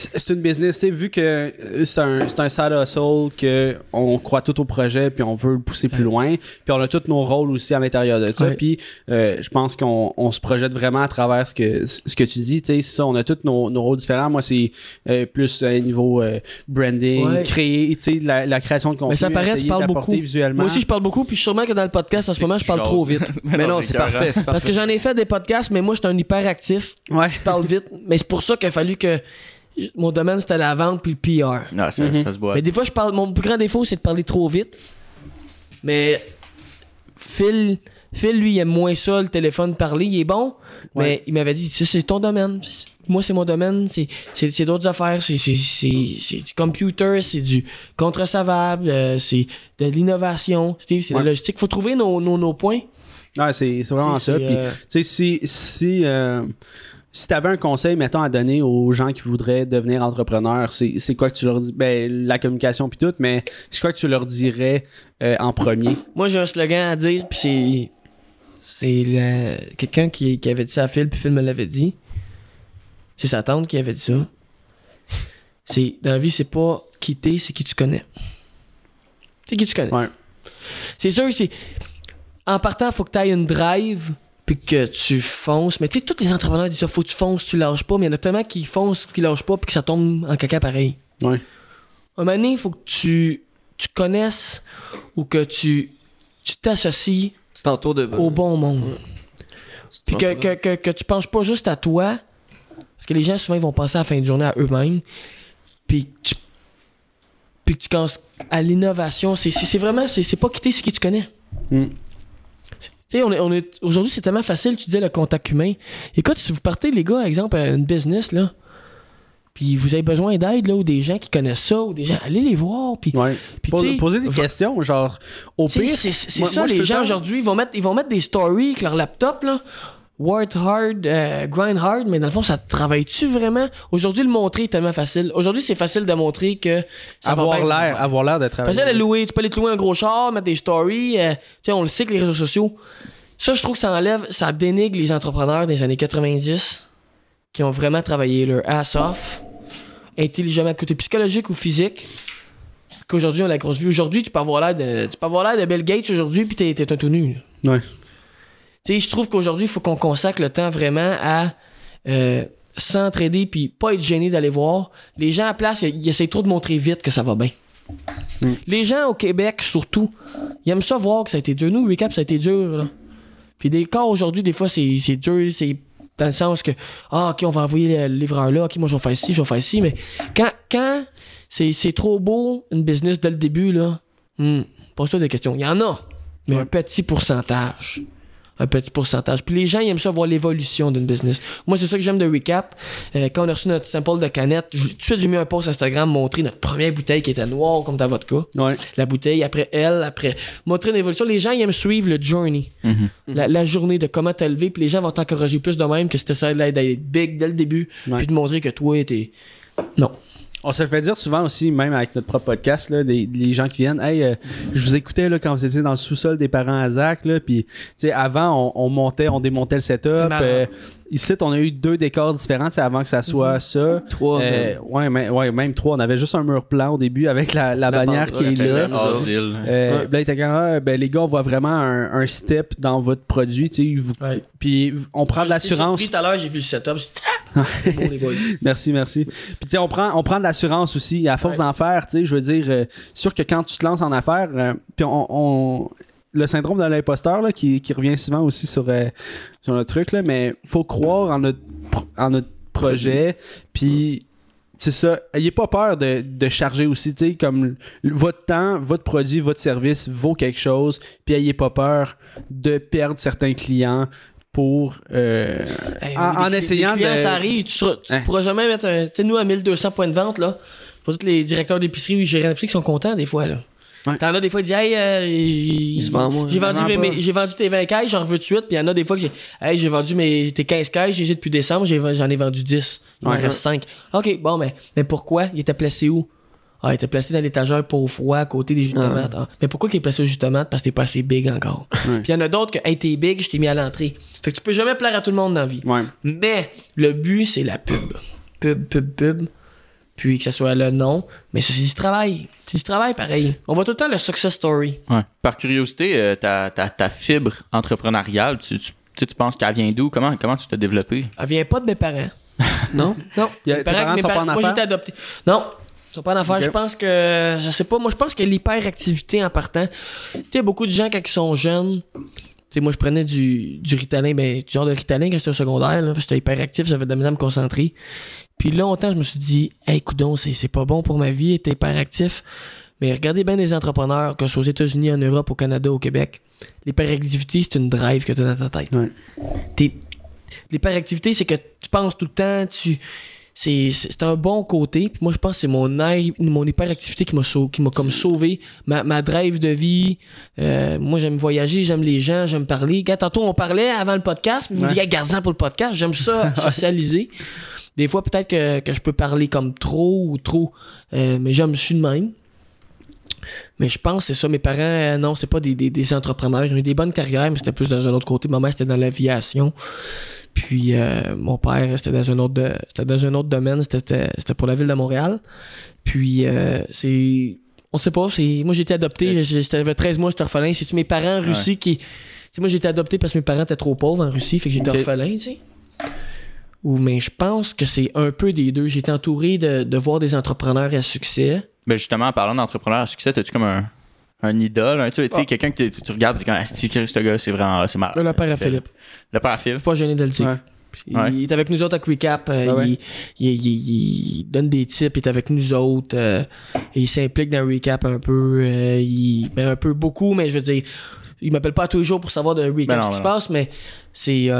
C'est une business, tu sais, vu que euh, c'est un, c'est un side hustle, que on croit tout au projet, puis on veut le pousser plus loin, puis on a tous nos rôles aussi à l'intérieur de ça, Ouais. puis euh, je pense qu'on on se projette vraiment à travers ce que, ce que tu dis, tu sais, c'est ça, on a tous nos, nos rôles différents. Moi, c'est euh, plus un niveau euh, branding, Ouais. créer, tu sais, la, la création de contenu, Mais ça paraît, tu parles beaucoup. visuellement. Moi aussi, je parle beaucoup, puis sûrement que dans le podcast, en ce moment, je parle trop vite. Mais non, c'est parfait. Parce que j'en ai fait des podcasts, mais moi, je suis un hyperactif. Ouais. Je parle vite. Mais c'est pour ça qu'il a fallu que mon domaine, c'était la vente puis le PR. Non, ça, Mhm. ça se voit. Mais des fois, je parle. Mon plus grand défaut, c'est de parler trop vite. Mais Phil, Phil, lui, il aime moins ça, le téléphone parler. Il est bon, mais il m'avait dit, c'est ton domaine. Moi, c'est mon domaine. C'est, d'autres affaires. C'est, c'est, c'est, c'est du computer, c'est du contre-savable, euh, c'est de l'innovation. Steve, c'est Ouais. la logistique. Faut trouver nos, nos, nos points. Ouais, c'est c'est vraiment ça. Puis, euh, tu sais, si, si, euh, si tu avais un conseil, mettons, à donner aux gens qui voudraient devenir entrepreneurs, c'est quoi que tu leur dis? Ben, la communication puis tout, mais c'est quoi que tu leur dirais euh, en premier? Moi, j'ai un slogan à dire, puis c'est. C'est le- quelqu'un qui, qui avait dit ça à Phil, puis Phil me l'avait dit. C'est sa tante qui avait dit ça. C'est, dans la vie, c'est pas qui t'es, c'est qui tu connais. C'est qui tu connais. Ouais. C'est sûr, c'est. En partant, faut que tu ailles une drive, puis que tu fonces. Mais tu sais, tous les entrepreneurs disent ça, faut que tu fonces, tu lâches pas. Mais il y en a tellement qui foncent, qui lâchent pas, puis que ça tombe en caca pareil. Ouais. Un moment donné, il faut que tu, tu connaisses ou que tu tu t'associes Tu t'entoures de. au bon monde. Puis que, que, que, que tu penses pas juste à toi. Parce que les gens, souvent, ils vont penser à la fin de journée à eux-mêmes. Puis que tu, puis que tu penses à l'innovation. C'est, vraiment, c'est, c'est pas quitter ce que tu connais. Mm. Tu sais, on est, on est, aujourd'hui, c'est tellement facile, tu disais, le contact humain. Écoute, si vous partez, les gars, exemple, à une business, là, puis vous avez besoin d'aide, là, ou des gens qui connaissent ça, ou des gens, allez les voir, puis... Ouais. puis Pose- poser des va- questions, genre, au pire. c'est ça, moi, les gens aujourd'hui, ils vont mettre, ils vont mettre des stories avec leur laptop, là. Work hard, euh, grind hard, mais dans le fond, ça travaille-tu vraiment? Aujourd'hui, le montrer est tellement facile. Aujourd'hui, c'est facile de montrer que ça va avoir l'air, avoir l'air de travailler. Facile de louer. Tu peux aller te louer un gros char, mettre des stories. euh, tu sais, on le sait que les réseaux sociaux. Ça, je trouve que ça enlève, ça dénigre les entrepreneurs des années 90 qui ont vraiment travaillé leur ass off, intelligemment, côté psychologique ou physique. Qu'aujourd'hui, on a la grosse vue. Aujourd'hui, tu peux avoir l'air de, tu peux avoir l'air de Bill Gates aujourd'hui, puis t'es, t'es un tout nu. Ouais. Tu sais, je trouve qu'aujourd'hui, il faut qu'on consacre le temps vraiment à euh, s'entraider puis pas être gêné d'aller voir. Les gens à place, ils, essayent trop de montrer vite que ça va bien. Mm. Les gens au Québec, surtout, ils aiment ça voir que ça a été dur. Nous, Recap, ça a été dur. Là. Puis des cas aujourd'hui, des fois, c'est, dur. C'est dans le sens que, ah, OK, on va envoyer le livreur là. OK, moi, je vais faire ci, je vais faire ci. Mais quand, quand c'est, c'est trop beau, une business dès le début, là, hmm, pose-toi des questions. Il y en a, mais Ouais. un petit pourcentage un petit pourcentage. Puis les gens, ils aiment ça voir l'évolution d'une business. Moi, c'est ça que j'aime de Recap. Euh, quand on a reçu notre sample de canette, tout de suite, j'ai mis un post Instagram, montrer notre première bouteille qui était noire comme ta vodka. Ouais. La bouteille, après elle, après montrer l'évolution. Les gens, ils aiment suivre le journey. Mhm. La, la journée de comment t'as levé, puis les gens vont t'encourager plus de même que c'était ça d'être big dès le début, Ouais. puis de montrer que toi, t'es. Non. On se le fait dire souvent aussi, même avec notre propre podcast, là, les, les gens qui viennent, hey, euh, je vous écoutais là, quand vous étiez dans le sous-sol des parents à Zach, là, puis tu sais, avant, on, on montait, on démontait le setup. euh, ici, on a eu deux décors différents, tu sais, avant que ça soit Mhm. ça. Trois. Euh, mais- ouais, mais- ouais, même trois. On avait juste un mur blanc au début avec la, la, bannière qui est là. Euh, Ouais. Là, il était comme, ah, ben, les gars, on voit vraiment un, un step dans votre produit, puis on prend de l'assurance. Tout à l'heure, j'ai vu le setup. Ah, c'est bon, les boys. Merci, merci. Puis tu sais, on prend, on prend de l'assurance aussi. À force Ouais. d'en faire, tu sais, je veux dire, euh, sûr que quand tu te lances en affaires, euh, puis on, on- le syndrome de l'imposteur là, qui, qui revient souvent aussi sur, euh, sur le truc, là, mais faut croire en notre, pro- en notre projet. Puis c'est ça. Ayez pas peur de, de charger aussi, tu sais, comme votre temps, votre produit, votre service vaut quelque chose. Puis ayez pas peur de perdre certains clients pour euh, Hey, en, en les essayant les clients, de ça arrive. Tu, seras- tu Hein? pourras jamais mettre un. Tu sais, nous, à 1200 points de vente, là, pour tous les directeurs d'épicerie ou gérants d'épicerie qui sont contents, des fois, là. Ouais. T'en as des fois, ils disent, hey, euh, Il se vend, moi. j'ai vendu, pas. tes 20 caisses, j'en veux de suite. Puis il y en a des fois que j'ai, hey, j'ai vendu mes, tes 15 caisses, j'ai depuis décembre, j'en ai vendu 10. Il Ouais. reste 5. Ok, bon, mais, mais pourquoi? Il était placé où? Ah, il était placé dans l'étagère pour au froid, à côté des jus de tomates. Ah. Mais pourquoi il est placé au jus de tomate? Parce que t'es pas assez big encore. Puis il y en a d'autres que, hey, t'es big, je t'ai mis à l'entrée. Fait que tu peux jamais plaire à tout le monde dans la vie. Ouais. Mais le but, c'est la pub. Pub, pub, pub. Puis que ce soit le nom. Mais ça, c'est du travail. C'est du travail pareil. On voit tout le temps le success story. Ouais. Par curiosité, euh, ta, ta, ta fibre entrepreneuriale, tu, tu, tu sais, tu penses qu'elle vient d'où? Comment, comment tu t'as développé? Elle vient pas de mes parents. Non? Non. Y a- Mes tes parents mes sont pas en Moi, été adopté. Non. Pas. Je pense que. Je sais pas. Moi, je pense que l'hyperactivité en partant. Tu sais, beaucoup de gens, quand ils sont jeunes. Tu sais, moi, je prenais du, du Ritalin, ben, du genre de Ritalin quand j'étais au secondaire, là, parce que j'étais hyperactif, j'avais de la misère à me concentrer. Puis longtemps, je me suis dit, hey, coudon, c'est, c'est pas bon pour ma vie, être hyperactif. Mais regardez bien les entrepreneurs, que ce soit aux États-Unis, en Europe, au Canada, au Québec. L'hyperactivité, c'est une drive que tu as dans ta tête. Ouais. T'es- L'hyperactivité, c'est que tu penses tout le temps, tu. C'est, un bon côté. Puis moi, je pense que c'est mon, air- mon hyperactivité qui m'a, sau- qui m'a comme sauvé. Ma, ma drive de vie. Euh, moi, j'aime voyager, j'aime les gens, j'aime parler. Quand tantôt, on parlait avant le podcast, puis me Ouais. dites, hey, garde-en pour le podcast. J'aime ça, socialiser. Des fois, peut-être que, que je peux parler comme trop ou trop. euh, mais j'aime, je suis de même. Mais je pense que c'est ça. Mes parents, euh, non, c'est pas des, des, des entrepreneurs. Ils ont eu des bonnes carrières, mais c'était plus dans un autre côté. Ma mère, c'était dans l'aviation. Puis euh, mon père, c'était dans un autre de- c'était dans un autre domaine. C'était c'était pour la ville de Montréal. Puis euh, c'est. On sait pas, c'est. Moi j'ai été adopté, j'avais 13 mois, j'étais orphelin. C'est-tu mes parents en Russie qui. Sais, moi j'ai été adopté parce que mes parents étaient trop pauvres en Russie, fait que j'étais orphelin, tu sais. Ou mais je pense que c'est un peu des deux. J'ai été entouré de, de voir des entrepreneurs à succès. Ben justement, en parlant d'entrepreneur à succès, as-tu comme un, un idole? un- tu sais, quelqu'un que tu, tu regardes et tu dis, ah, ce gars, c'est vraiment, c'est malade. Le père à Philippe. Le père à Philippe. Je suis pas gêné de le dire. Ouais. Il, Ouais. il est avec nous autres à Recap. euh, Ah ouais. il, il- il- il donne des tips. Il est avec nous autres. euh, et il s'implique dans Recap un peu. euh, il, ben, un peu beaucoup, mais je veux dire, il m'appelle pas tous les jours pour savoir de Recap Ben non, ce qui ben se non. passe, mais c'est.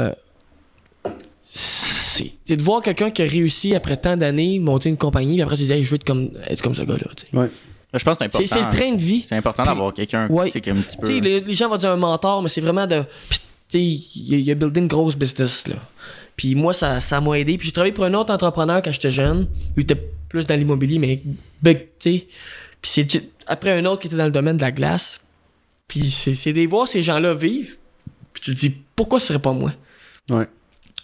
c'est de voir quelqu'un qui a réussi après tant d'années monter une compagnie, puis après tu dis, Hey, je veux être comme, être comme ce gars-là. Je pense que c'est important. C'est c'est le train de vie. C'est important d'avoir quelqu'un Ouais. tu sais, qui est un petit peu. Les, les gens vont dire un mentor, mais c'est vraiment de. Pis, Tu sais, il, a- il a buildé une grosse business, là. Puis moi, ça ça m'a aidé. Puis j'ai travaillé pour un autre entrepreneur quand j'étais jeune. Il était plus dans l'immobilier, mais big, tu sais. Puis c'est après un autre qui était dans le domaine de la glace. Puis c'est c'est des voir ces gens-là vivre. Puis tu te dis, pourquoi ce serait pas moi? Ouais.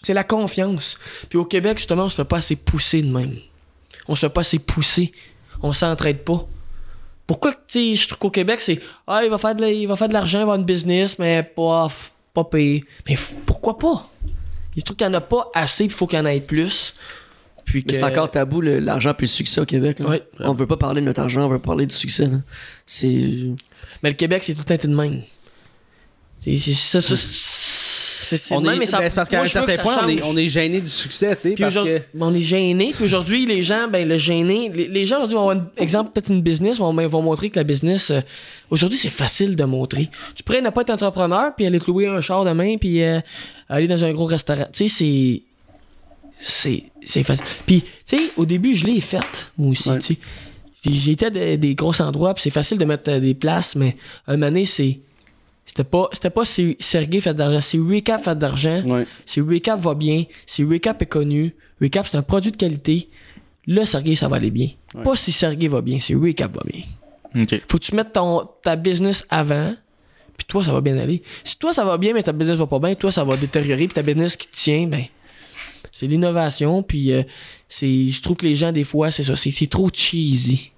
C'est la confiance. Puis au Québec, justement, on se fait pas assez pousser de même. On se fait pas assez pousser. On s'entraide pas. Pourquoi, tu je trouve qu'au Québec, c'est Ah, il va faire de la- il va faire de l'argent, il va avoir une business, mais pas, pas payé. Mais pourquoi pas? Je trouve qu'il y en a pas assez, il faut qu'il y en ait plus. Puis Mais que- c'est encore tabou, l'argent puis le succès au Québec. là. Ouais. On veut pas parler de notre argent, on veut parler du succès. C'est. Mais le Québec, c'est tout un de même. C'est c'est- ça, ça, c'est On est, mais ça- ben, c'est parce qu'à un certain point, on est, change. on est gêné du succès, tu sais, Puis parce que... ben, on est gêné. Puis aujourd'hui, les gens, ben, le gêné, les, les gens aujourd'hui vont avoir, un exemple, peut-être une business, vont, vont montrer que la business, euh, aujourd'hui, c'est facile de montrer. Tu pourrais ne pas être entrepreneur, puis aller te louer un char demain, puis euh, aller dans un gros restaurant. Tu sais, c'est. C'est, c'est facile. Puis, tu sais, au début, je l'ai faite, moi aussi, Ouais. tu sais. Puis J'ai été à des, des gros endroits, puis c'est facile de mettre euh, des places, mais un moment donné, c'est. C'était pas, c'était pas si Sergei fait de l'argent, c'est Recap fait de l'argent. Ouais. Si Recap va bien, si Recap est connu, Recap c'est un produit de qualité, là, Sergey, ça va aller bien. Ouais. Pas si Sergey va bien, c'est Recap va bien. Faut que tu mettes ton, ta business avant, puis toi, ça va bien aller. Si toi, ça va bien, mais ta business va pas bien, toi, ça va détériorer, puis ta business qui tient, ben, c'est l'innovation, puis euh, c'est, je trouve que les gens, des fois, c'est ça, c'est, c'est trop cheesy.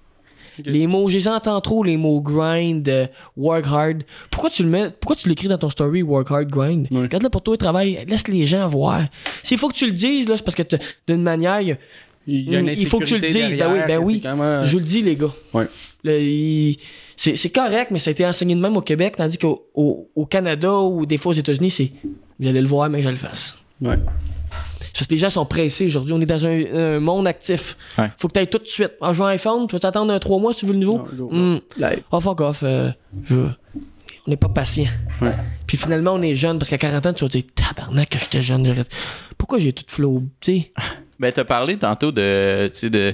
Les mots, je les entends trop, les mots grind, euh, work hard. Pourquoi tu le mets, pourquoi tu l'écris dans ton story, work hard, grind? Regarde-le pour toi, travail, laisse les gens voir. S'il faut que tu le dises, là, c'est parce que d'une manière, il y a- Il, une faut que tu le dises, ben oui, ben oui. même, Je vous le dis, les gars. Il- c'est, correct, mais ça a été enseigné de même au Québec, tandis qu'au au, au Canada ou des fois aux États-Unis, c'est vous allez le voir, mais je le fasse. Ouais. Parce que les gens sont pressés aujourd'hui. On est dans un, un monde actif. Ouais. Faut que tu ailles tout de suite. Ah, je veux un iPhone, tu vas t'attendre un 3 mois si tu veux le nouveau? Non, go. Hmm. Oh, fuck off. euh, je- On n'est pas patient. Ouais. Puis finalement, on est jeune parce qu'à 40 ans, tu vas te dire Tabarnak, que j'étais jeune. Pourquoi j'ai tout flow Tu sais, Ben, t'as parlé tantôt de, tu sais, de,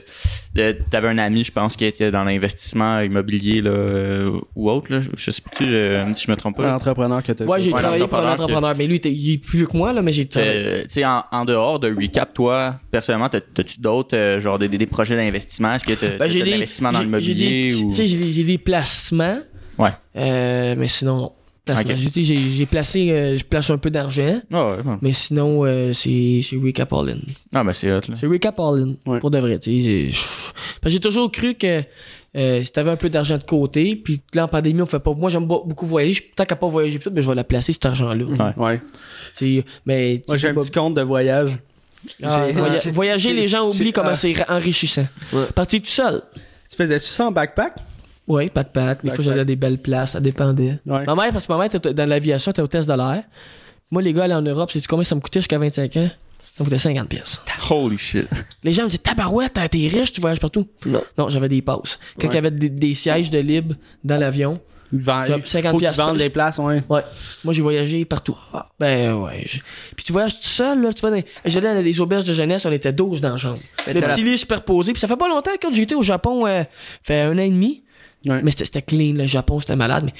de- t'avais un ami, je pense, qui était dans l'investissement immobilier, là, euh, ou autre, là. Je sais plus, euh, si je me trompe Un pas. entrepreneur que t'as. Ouais, j'ai travaillé pour un l'entrepreneur entrepreneur. Mais lui, il est plus vieux que moi, là, mais j'ai travaillé. Euh, tu sais, en, en dehors de Recap, toi, personnellement, t'as- t'as-tu d'autres, euh, genre, des, des- des projets d'investissement? Est-ce que t'as Ben, de l'investissement dans l'immobilier. Tu sais, j'ai des, placements. Ouais. Euh, mais sinon, non. Placements. Ok. J'ai- placé, euh, je place un peu d'argent. Ah ouais, bon. Mais sinon, euh, c'est c'est Recap All In. Ah, ben, c'est hot, là. C'est Recap All In. Ouais. Pour de vrai. tu sais, j'ai- toujours cru que euh, si t'avais un peu d'argent de côté, puis là en pandémie, on fait pas. Moi, j'aime be- beaucoup voyager. Tant qu'à pas voyager, plus, mais je vais la placer, cet argent-là. Ouais. Ouais. Tu sais, Mais tu Moi, j'ai un pas- petit compte de voyage. Ah, voya- voyager, les gens oublient comment ah. c'est enrichissant. Ouais. Partir tout seul. Tu faisais-tu ça en backpack? Oui, backpack. Des fois, j'allais à des belles places, ça dépendait. Ouais. Ma mère, parce que ma mère était dans l'aviation, était au test de l'air. Moi, les gars, aller en Europe, sais-tu combien ça me coûtait jusqu'à 25 ans? Ça me coûtait 50 pièces. Holy shit. Les gens me disaient, tabarouette, t'es riche, tu voyages partout. Non. Non, j'avais des passes. Quand Ouais. il y avait des, des sièges de libre dans l'avion, Il 50 faut qu'ils piastres. vendent des places, ouais. ouais. Moi, j'ai voyagé partout. Ah, ben, ouais. je- Puis tu voyages tout seul, là. Tu vas dans... J'allais dans des auberges de jeunesse, on était 12 dans la chambre. Mais Le la- petit lit superposé. Puis ça fait pas longtemps, quand été au Japon, euh, fait un an et demi. Ouais. Mais c'était clean, le Japon, c'était malade. Mais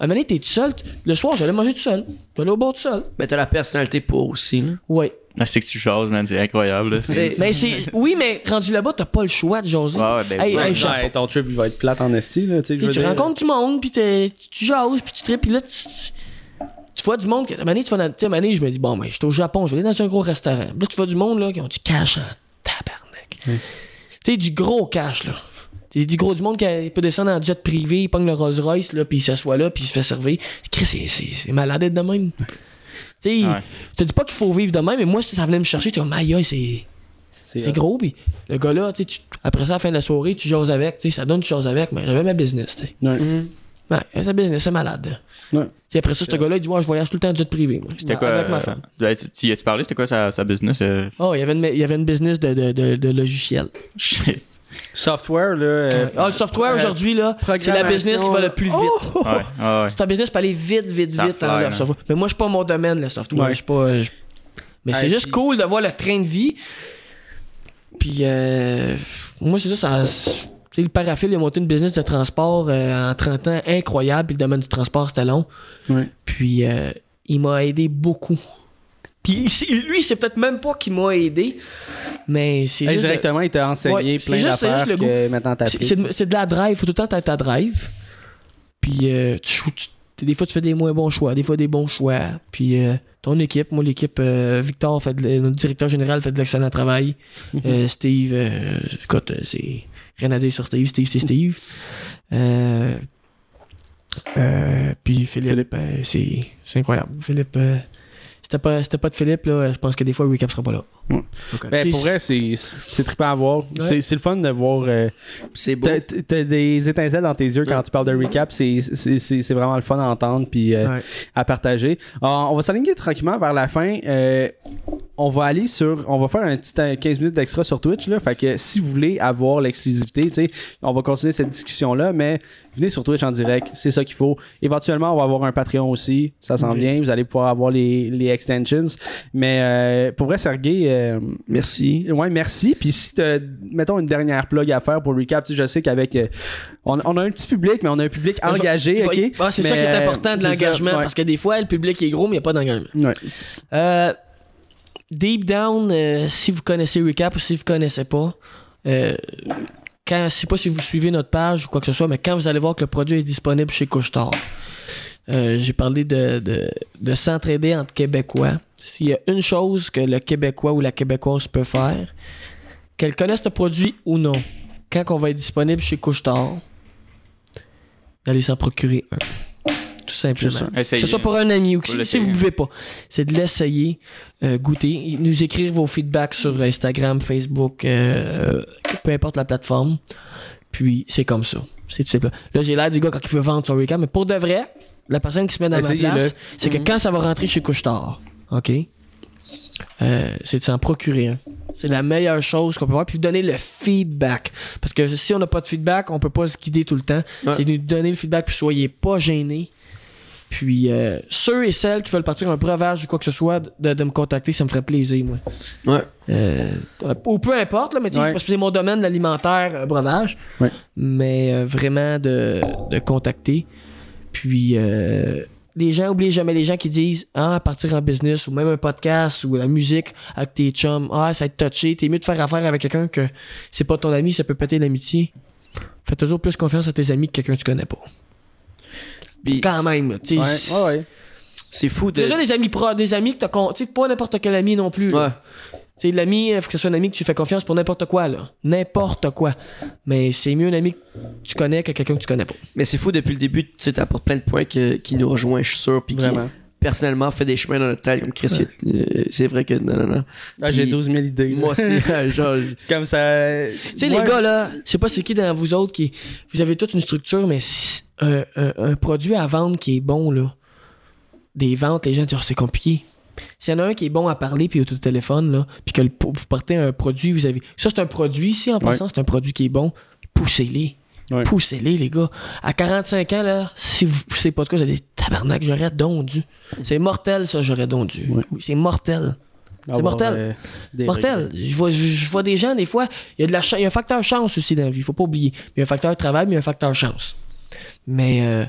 à un moment donné, t'es tout seul. Le soir, j'allais manger tout seul. J'allais au bord tout seul. Mais t'as la personnalité pour aussi, là. Ouais. Ah, c'est que tu jases, man. C'est incroyable, là. C'est- C'est- Mais c'est. Oui, mais rendu là-bas, t'as pas le choix de jaser. Ouais, ouais, ben, Hey, ouais, hey, Ouais, Japon. ton trip, il va être plate en esti, là. Tu dire. rencontres du monde, puis t'es- tu jases, puis tu tripes, puis là, tu, vois du monde. que- À un moment donné, tu vas dans. Je me dis, bon, ben, je suis au Japon, je vais aller dans un gros restaurant. Puis Là, tu vois du monde, là, qui ont du cash en tabarnak. Tu sais, du gros cash, là. Du du gros du monde qui il peut descendre en jet privé, il pogne le Rolls Royce, là, puis il s'assoit là, puis il se fait servir. Chris, c'est- malade d'être de même. Tu sais, Ouais. je te dis pas qu'il faut vivre de même, mais moi, ça venait me chercher, comme, aïe, aïe, c'est. C'est gros, puis le gars-là, tu tu- après ça, à la fin de la soirée, tu jases avec, tu sais, ça donne tu jases avec, mais j'avais ma business, tu sais. ouais. Ouais, sa business, c'est malade. Ouais. Après ça, ce gars-là, il dit, ouais, je voyage tout le temps en jet privé. moi. C'était Non, quoi? Avec ma euh, femme. tu, y as-tu parlé? C'était quoi sa, sa business? euh? Oh, il y avait une, il y avait une business de, de, de, de logiciel. Shit. Software, là. euh, Ah, le software euh, aujourd'hui, là, c'est la business qui va le plus vite. Oh! Ouais, ouais, ouais. Ta business peut aller vite, vite, Ça vite. fly, software. Mais moi, je suis pas mon domaine, le software. Ouais. Je suis pas. je- Mais c'est Hey, juste puis- cool de voir le train de vie. Puis, euh, moi, c'est ça. ça sais, le paraffil, il a monté une business de transport euh, en 30 ans incroyable. Puis le domaine du transport, c'était long. Ouais. Puis, euh, il m'a aidé beaucoup. Puis, lui, c'est peut-être même pas qu'il m'a aidé, mais c'est juste. de- Indirectement, il t'a enseigné Ouais, plein d'affaires que maintenant t'as c'est- de, la drive. Faut tout le temps être à drive. Puis, euh, tu, chou- tu- des fois, tu fais des moins bons choix, des fois des bons choix. Puis, euh, ton équipe, moi, l'équipe, euh, Victor, fait de- notre directeur général, fait de l'excellent travail. Euh, Steve, écoute, c'est rien à dire sur Steve. Steve, c'est Steve. Euh, euh, puis, Philippe, euh, c'est c'est incroyable. Philippe, euh, c'était pas, c'était pas de Philippe, là, je pense que des fois, Recap sera pas là. Ouais. Ben, pour vrai, c'est c'est trippant à voir. C'est- C'est le fun de voir. euh, C'est beau. T'as t'as des étincelles dans tes yeux quand tu parles de recap. C'est- C'est c'est- c'est vraiment le fun à entendre puis euh, Ouais. à partager. Euh, on va s'aligner tranquillement vers la fin. Euh, on va aller sur. On va faire un petit euh, 15 minutes d'extra sur Twitch. Là, fait que si vous voulez avoir l'exclusivité, on va continuer cette discussion-là, mais venez sur Twitch en direct. C'est ça qu'il faut. Éventuellement, on va avoir un Patreon aussi. Ça s'en Oui. vient. Vous allez pouvoir avoir les, les extensions. Mais euh, pour vrai, Sergey. euh, Merci. Ouais, merci. Puis si mettons, une dernière plug à faire pour recap, je sais qu'avec. euh, on, on a un petit public, mais on a un public engagé, je ok? Ah, c'est ça qui est important de l'engagement, ouais. parce que des fois, le public est gros, mais il n'y a pas d'engagement. Ouais. Euh, deep down, euh, si vous connaissez Recap ou si vous connaissez pas, euh, quand, je sais pas si vous suivez notre page ou quoi que ce soit, mais quand vous allez voir que le produit est disponible chez Couchetard, euh, j'ai parlé de, de, de s'entraider entre Québécois. S'il y a une chose que le Québécois ou la Québécoise peut faire, qu'elle connaisse le produit ou non, quand on va être disponible chez Couchetard, d'aller s'en procurer un. Tout simplement. Juste un. Que Essayez. ce soit pour un ami ou si- vous pouvez pas, c'est de l'essayer, euh, goûter, nous écrire vos feedbacks sur Instagram, Facebook, euh, peu importe la plateforme. Puis c'est comme ça. C'est tout simple. Là, j'ai l'air du gars quand il veut vendre son recap, mais pour de vrai, la personne qui se met dans ma Essayez-le. place, c'est que Mhm. quand ça va rentrer chez Couchetard, OK? euh, c'est de s'en procurer un. C'est la meilleure chose qu'on peut voir. Puis donner le feedback. Parce que si on n'a pas de feedback, on peut pas se guider tout le temps. Ouais. C'est de nous donner le feedback, puis soyez pas gênés. Puis euh, ceux et celles qui veulent partir un breuvage ou quoi que ce soit, de, de me contacter, ça me ferait plaisir, moi. Ouais. Euh, ou peu importe, là, mais tu sais, Ouais. parce que c'est mon domaine, l'alimentaire, euh, breuvage. Ouais. Mais euh, vraiment de, de contacter. Puis les gens, oubliez jamais les gens qui disent Ah, partir en business ou même un podcast ou la musique avec tes chums, ah, ça va être touché, t'es mieux de faire affaire avec quelqu'un que c'est pas ton ami, ça peut péter l'amitié. Fais toujours plus confiance à tes amis que quelqu'un que tu connais pas. Puis Quand même, là, tu sais. Ouais, ouais, ouais. C'est fou de. Déjà des amis pro, des amis que t'as con- tu sais pas n'importe quel ami non plus. là. Ouais. Tu sais, l'ami, il faut que ce soit un ami que tu fais confiance pour n'importe quoi, là. N'importe quoi. Mais c'est mieux un ami que tu connais que quelqu'un que tu connais pas. Mais c'est fou depuis le début, tu sais, t'apportes plein de points que- qui nous rejoignent, je suis sûr. Puis qui, personnellement, fait des chemins dans notre tête comme Chris. euh, C'est vrai que. Non, non, non. Ah, j'ai Puis- 12 000 idées. là. Moi aussi, genre. c'est comme ça. Tu sais, les gars, là, je sais pas c'est qui dans vous autres qui. Vous avez toute une structure, mais si- un, un- un produit à vendre qui est bon, là. Des ventes, les gens disent, Oh, c'est compliqué. S'il y en a un qui est bon à parler, puis au téléphone, là, puis que le- vous portez un produit, vous avez. Ça, c'est un produit ici, en passant, c'est un produit qui est bon. Poussez-les. Ouais. Poussez-les, les gars. À 45 ans, là, si vous poussez pas de quoi, vous avez des tabarnak, j'aurais dondu. C'est mortel, ça, j'aurais dondu. Ouais. Oui, c'est mortel. Mortel. euh, des Mortel. regrets. Je vois, je, je vois des gens, des fois, il y a de la cha- il y a un facteur chance aussi dans la vie, faut pas oublier. Il y a un facteur travail, mais il y a un facteur chance. Mais euh,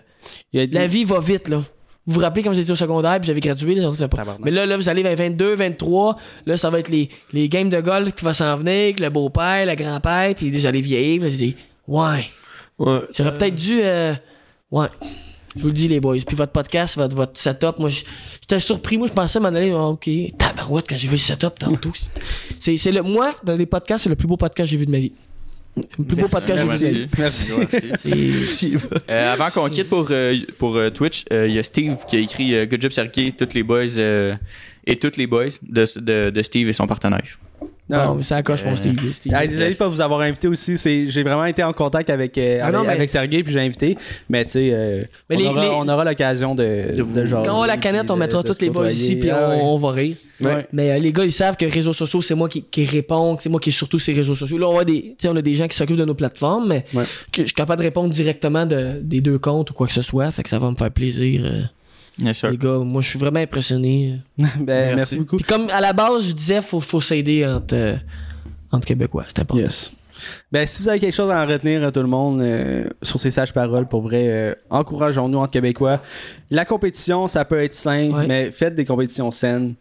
Il y a des- la vie va vite, là. Vous vous rappelez quand vous étiez au secondaire puis j'avais gradué, là, ça, pas. Tabarnak. Mais là, là, vous allez vers 22, 23, là, ça va être les, les games de golf qui vont s'en venir, avec le beau-père, le grand-père, puis vous allez vieillir, puis vous allez dire, ouais, Ouais. j'aurais peut-être dû, euh, ouais. Je vous le dis, les boys. Puis votre podcast, votre, votre setup, moi, j'étais surpris. Moi, je pensais m'en aller, ah, OK, tabarouette, quand j'ai vu le setup tantôt. C'est, c'est le, moi, dans les podcasts, c'est le plus beau podcast que j'ai vu de ma vie. Le plus beau Merci. podcast. Merci. Merci. Euh, avant qu'on quitte pour, euh, pour euh, Twitch, euh, il y a Steve qui a écrit euh, Good job Sergey, toutes les boys euh, et toutes les boys de, de, de Steve et son partenaire. Non. Bon, mais ça accroche, mon Euh, Steve. Steve. Ah, désolé de pas vous avoir invité aussi. C'est, j'ai vraiment été en contact avec, euh, Ah avec, non, mais- avec Sergey puis j'ai invité. Mais tu sais, euh, on, les- on aura l'occasion de, de, vous- jaser, Quand on a la canette, on de- mettra de tous les boys ici, puis Ah on, ouais. on va rire. Ouais. Mais euh, les gars, ils savent que réseaux sociaux, c'est moi qui, qui réponds, c'est moi qui est surtout ces réseaux sociaux. Là, on a des, tu sais, on a des gens qui s'occupent de nos plateformes, mais Ouais. je suis capable de répondre directement de- des deux comptes ou quoi que ce soit. Fait que ça va me faire plaisir. Bien sûr. les gars, moi, je suis vraiment impressionné. Ben, merci. Merci. beaucoup. Puis comme à la base, je disais, faut, faut s'aider entre, euh, entre Québécois. C'est important. Yes. Ben, si vous avez quelque chose à en retenir, tout le monde, euh, sur ces sages paroles, pour vrai, euh, encourageons-nous entre Québécois. La compétition, ça peut être sain, Ouais. mais faites des compétitions saines.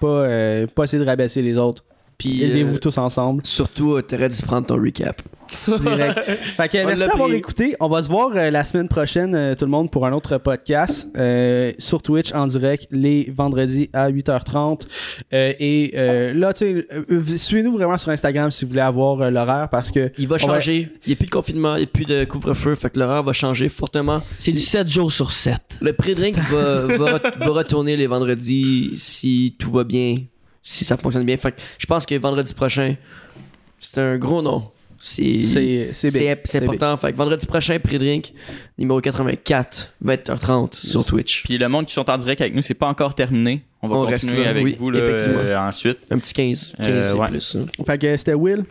Pas, euh, pas essayer de rabaisser les autres. Puis. Aidez-vous euh, tous ensemble. Surtout, t'aurais dû prendre ton recap. Direct. fait que merci d'avoir écouté. On va se voir euh, la semaine prochaine, euh, tout le monde, pour un autre podcast euh, sur Twitch en direct les vendredis à 8h30. Euh, et euh, là, tu sais, euh, suivez-nous vraiment sur Instagram si vous voulez avoir euh, l'horaire parce que Il va changer. Il n'y a plus de confinement, il n'y a plus de couvre-feu. Fait que l'horaire va changer fortement. C'est du 7 jours sur 7. Le pré-drink va, va, va retourner les vendredis si tout va bien, si ça fonctionne bien. Fait que je pense que vendredi prochain, c'est un gros nom. C'est important. Fait que vendredi prochain, pré-drink, numéro 84, 20h30 sur Twitch. Puis le monde qui sont en direct avec nous, c'est pas encore terminé. On va On reste continuer là, avec oui, vous là, euh, ensuite. Un petit 15, 15 Euh, et ouais. plus. hein. Fait que c'était Will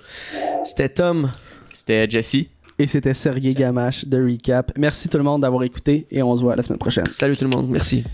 C'était Tom. C'était Jesse. et c'était Sergei Gamache de Recap. Merci tout le monde d'avoir écouté et on se voit la semaine prochaine. Salut tout le monde. Merci.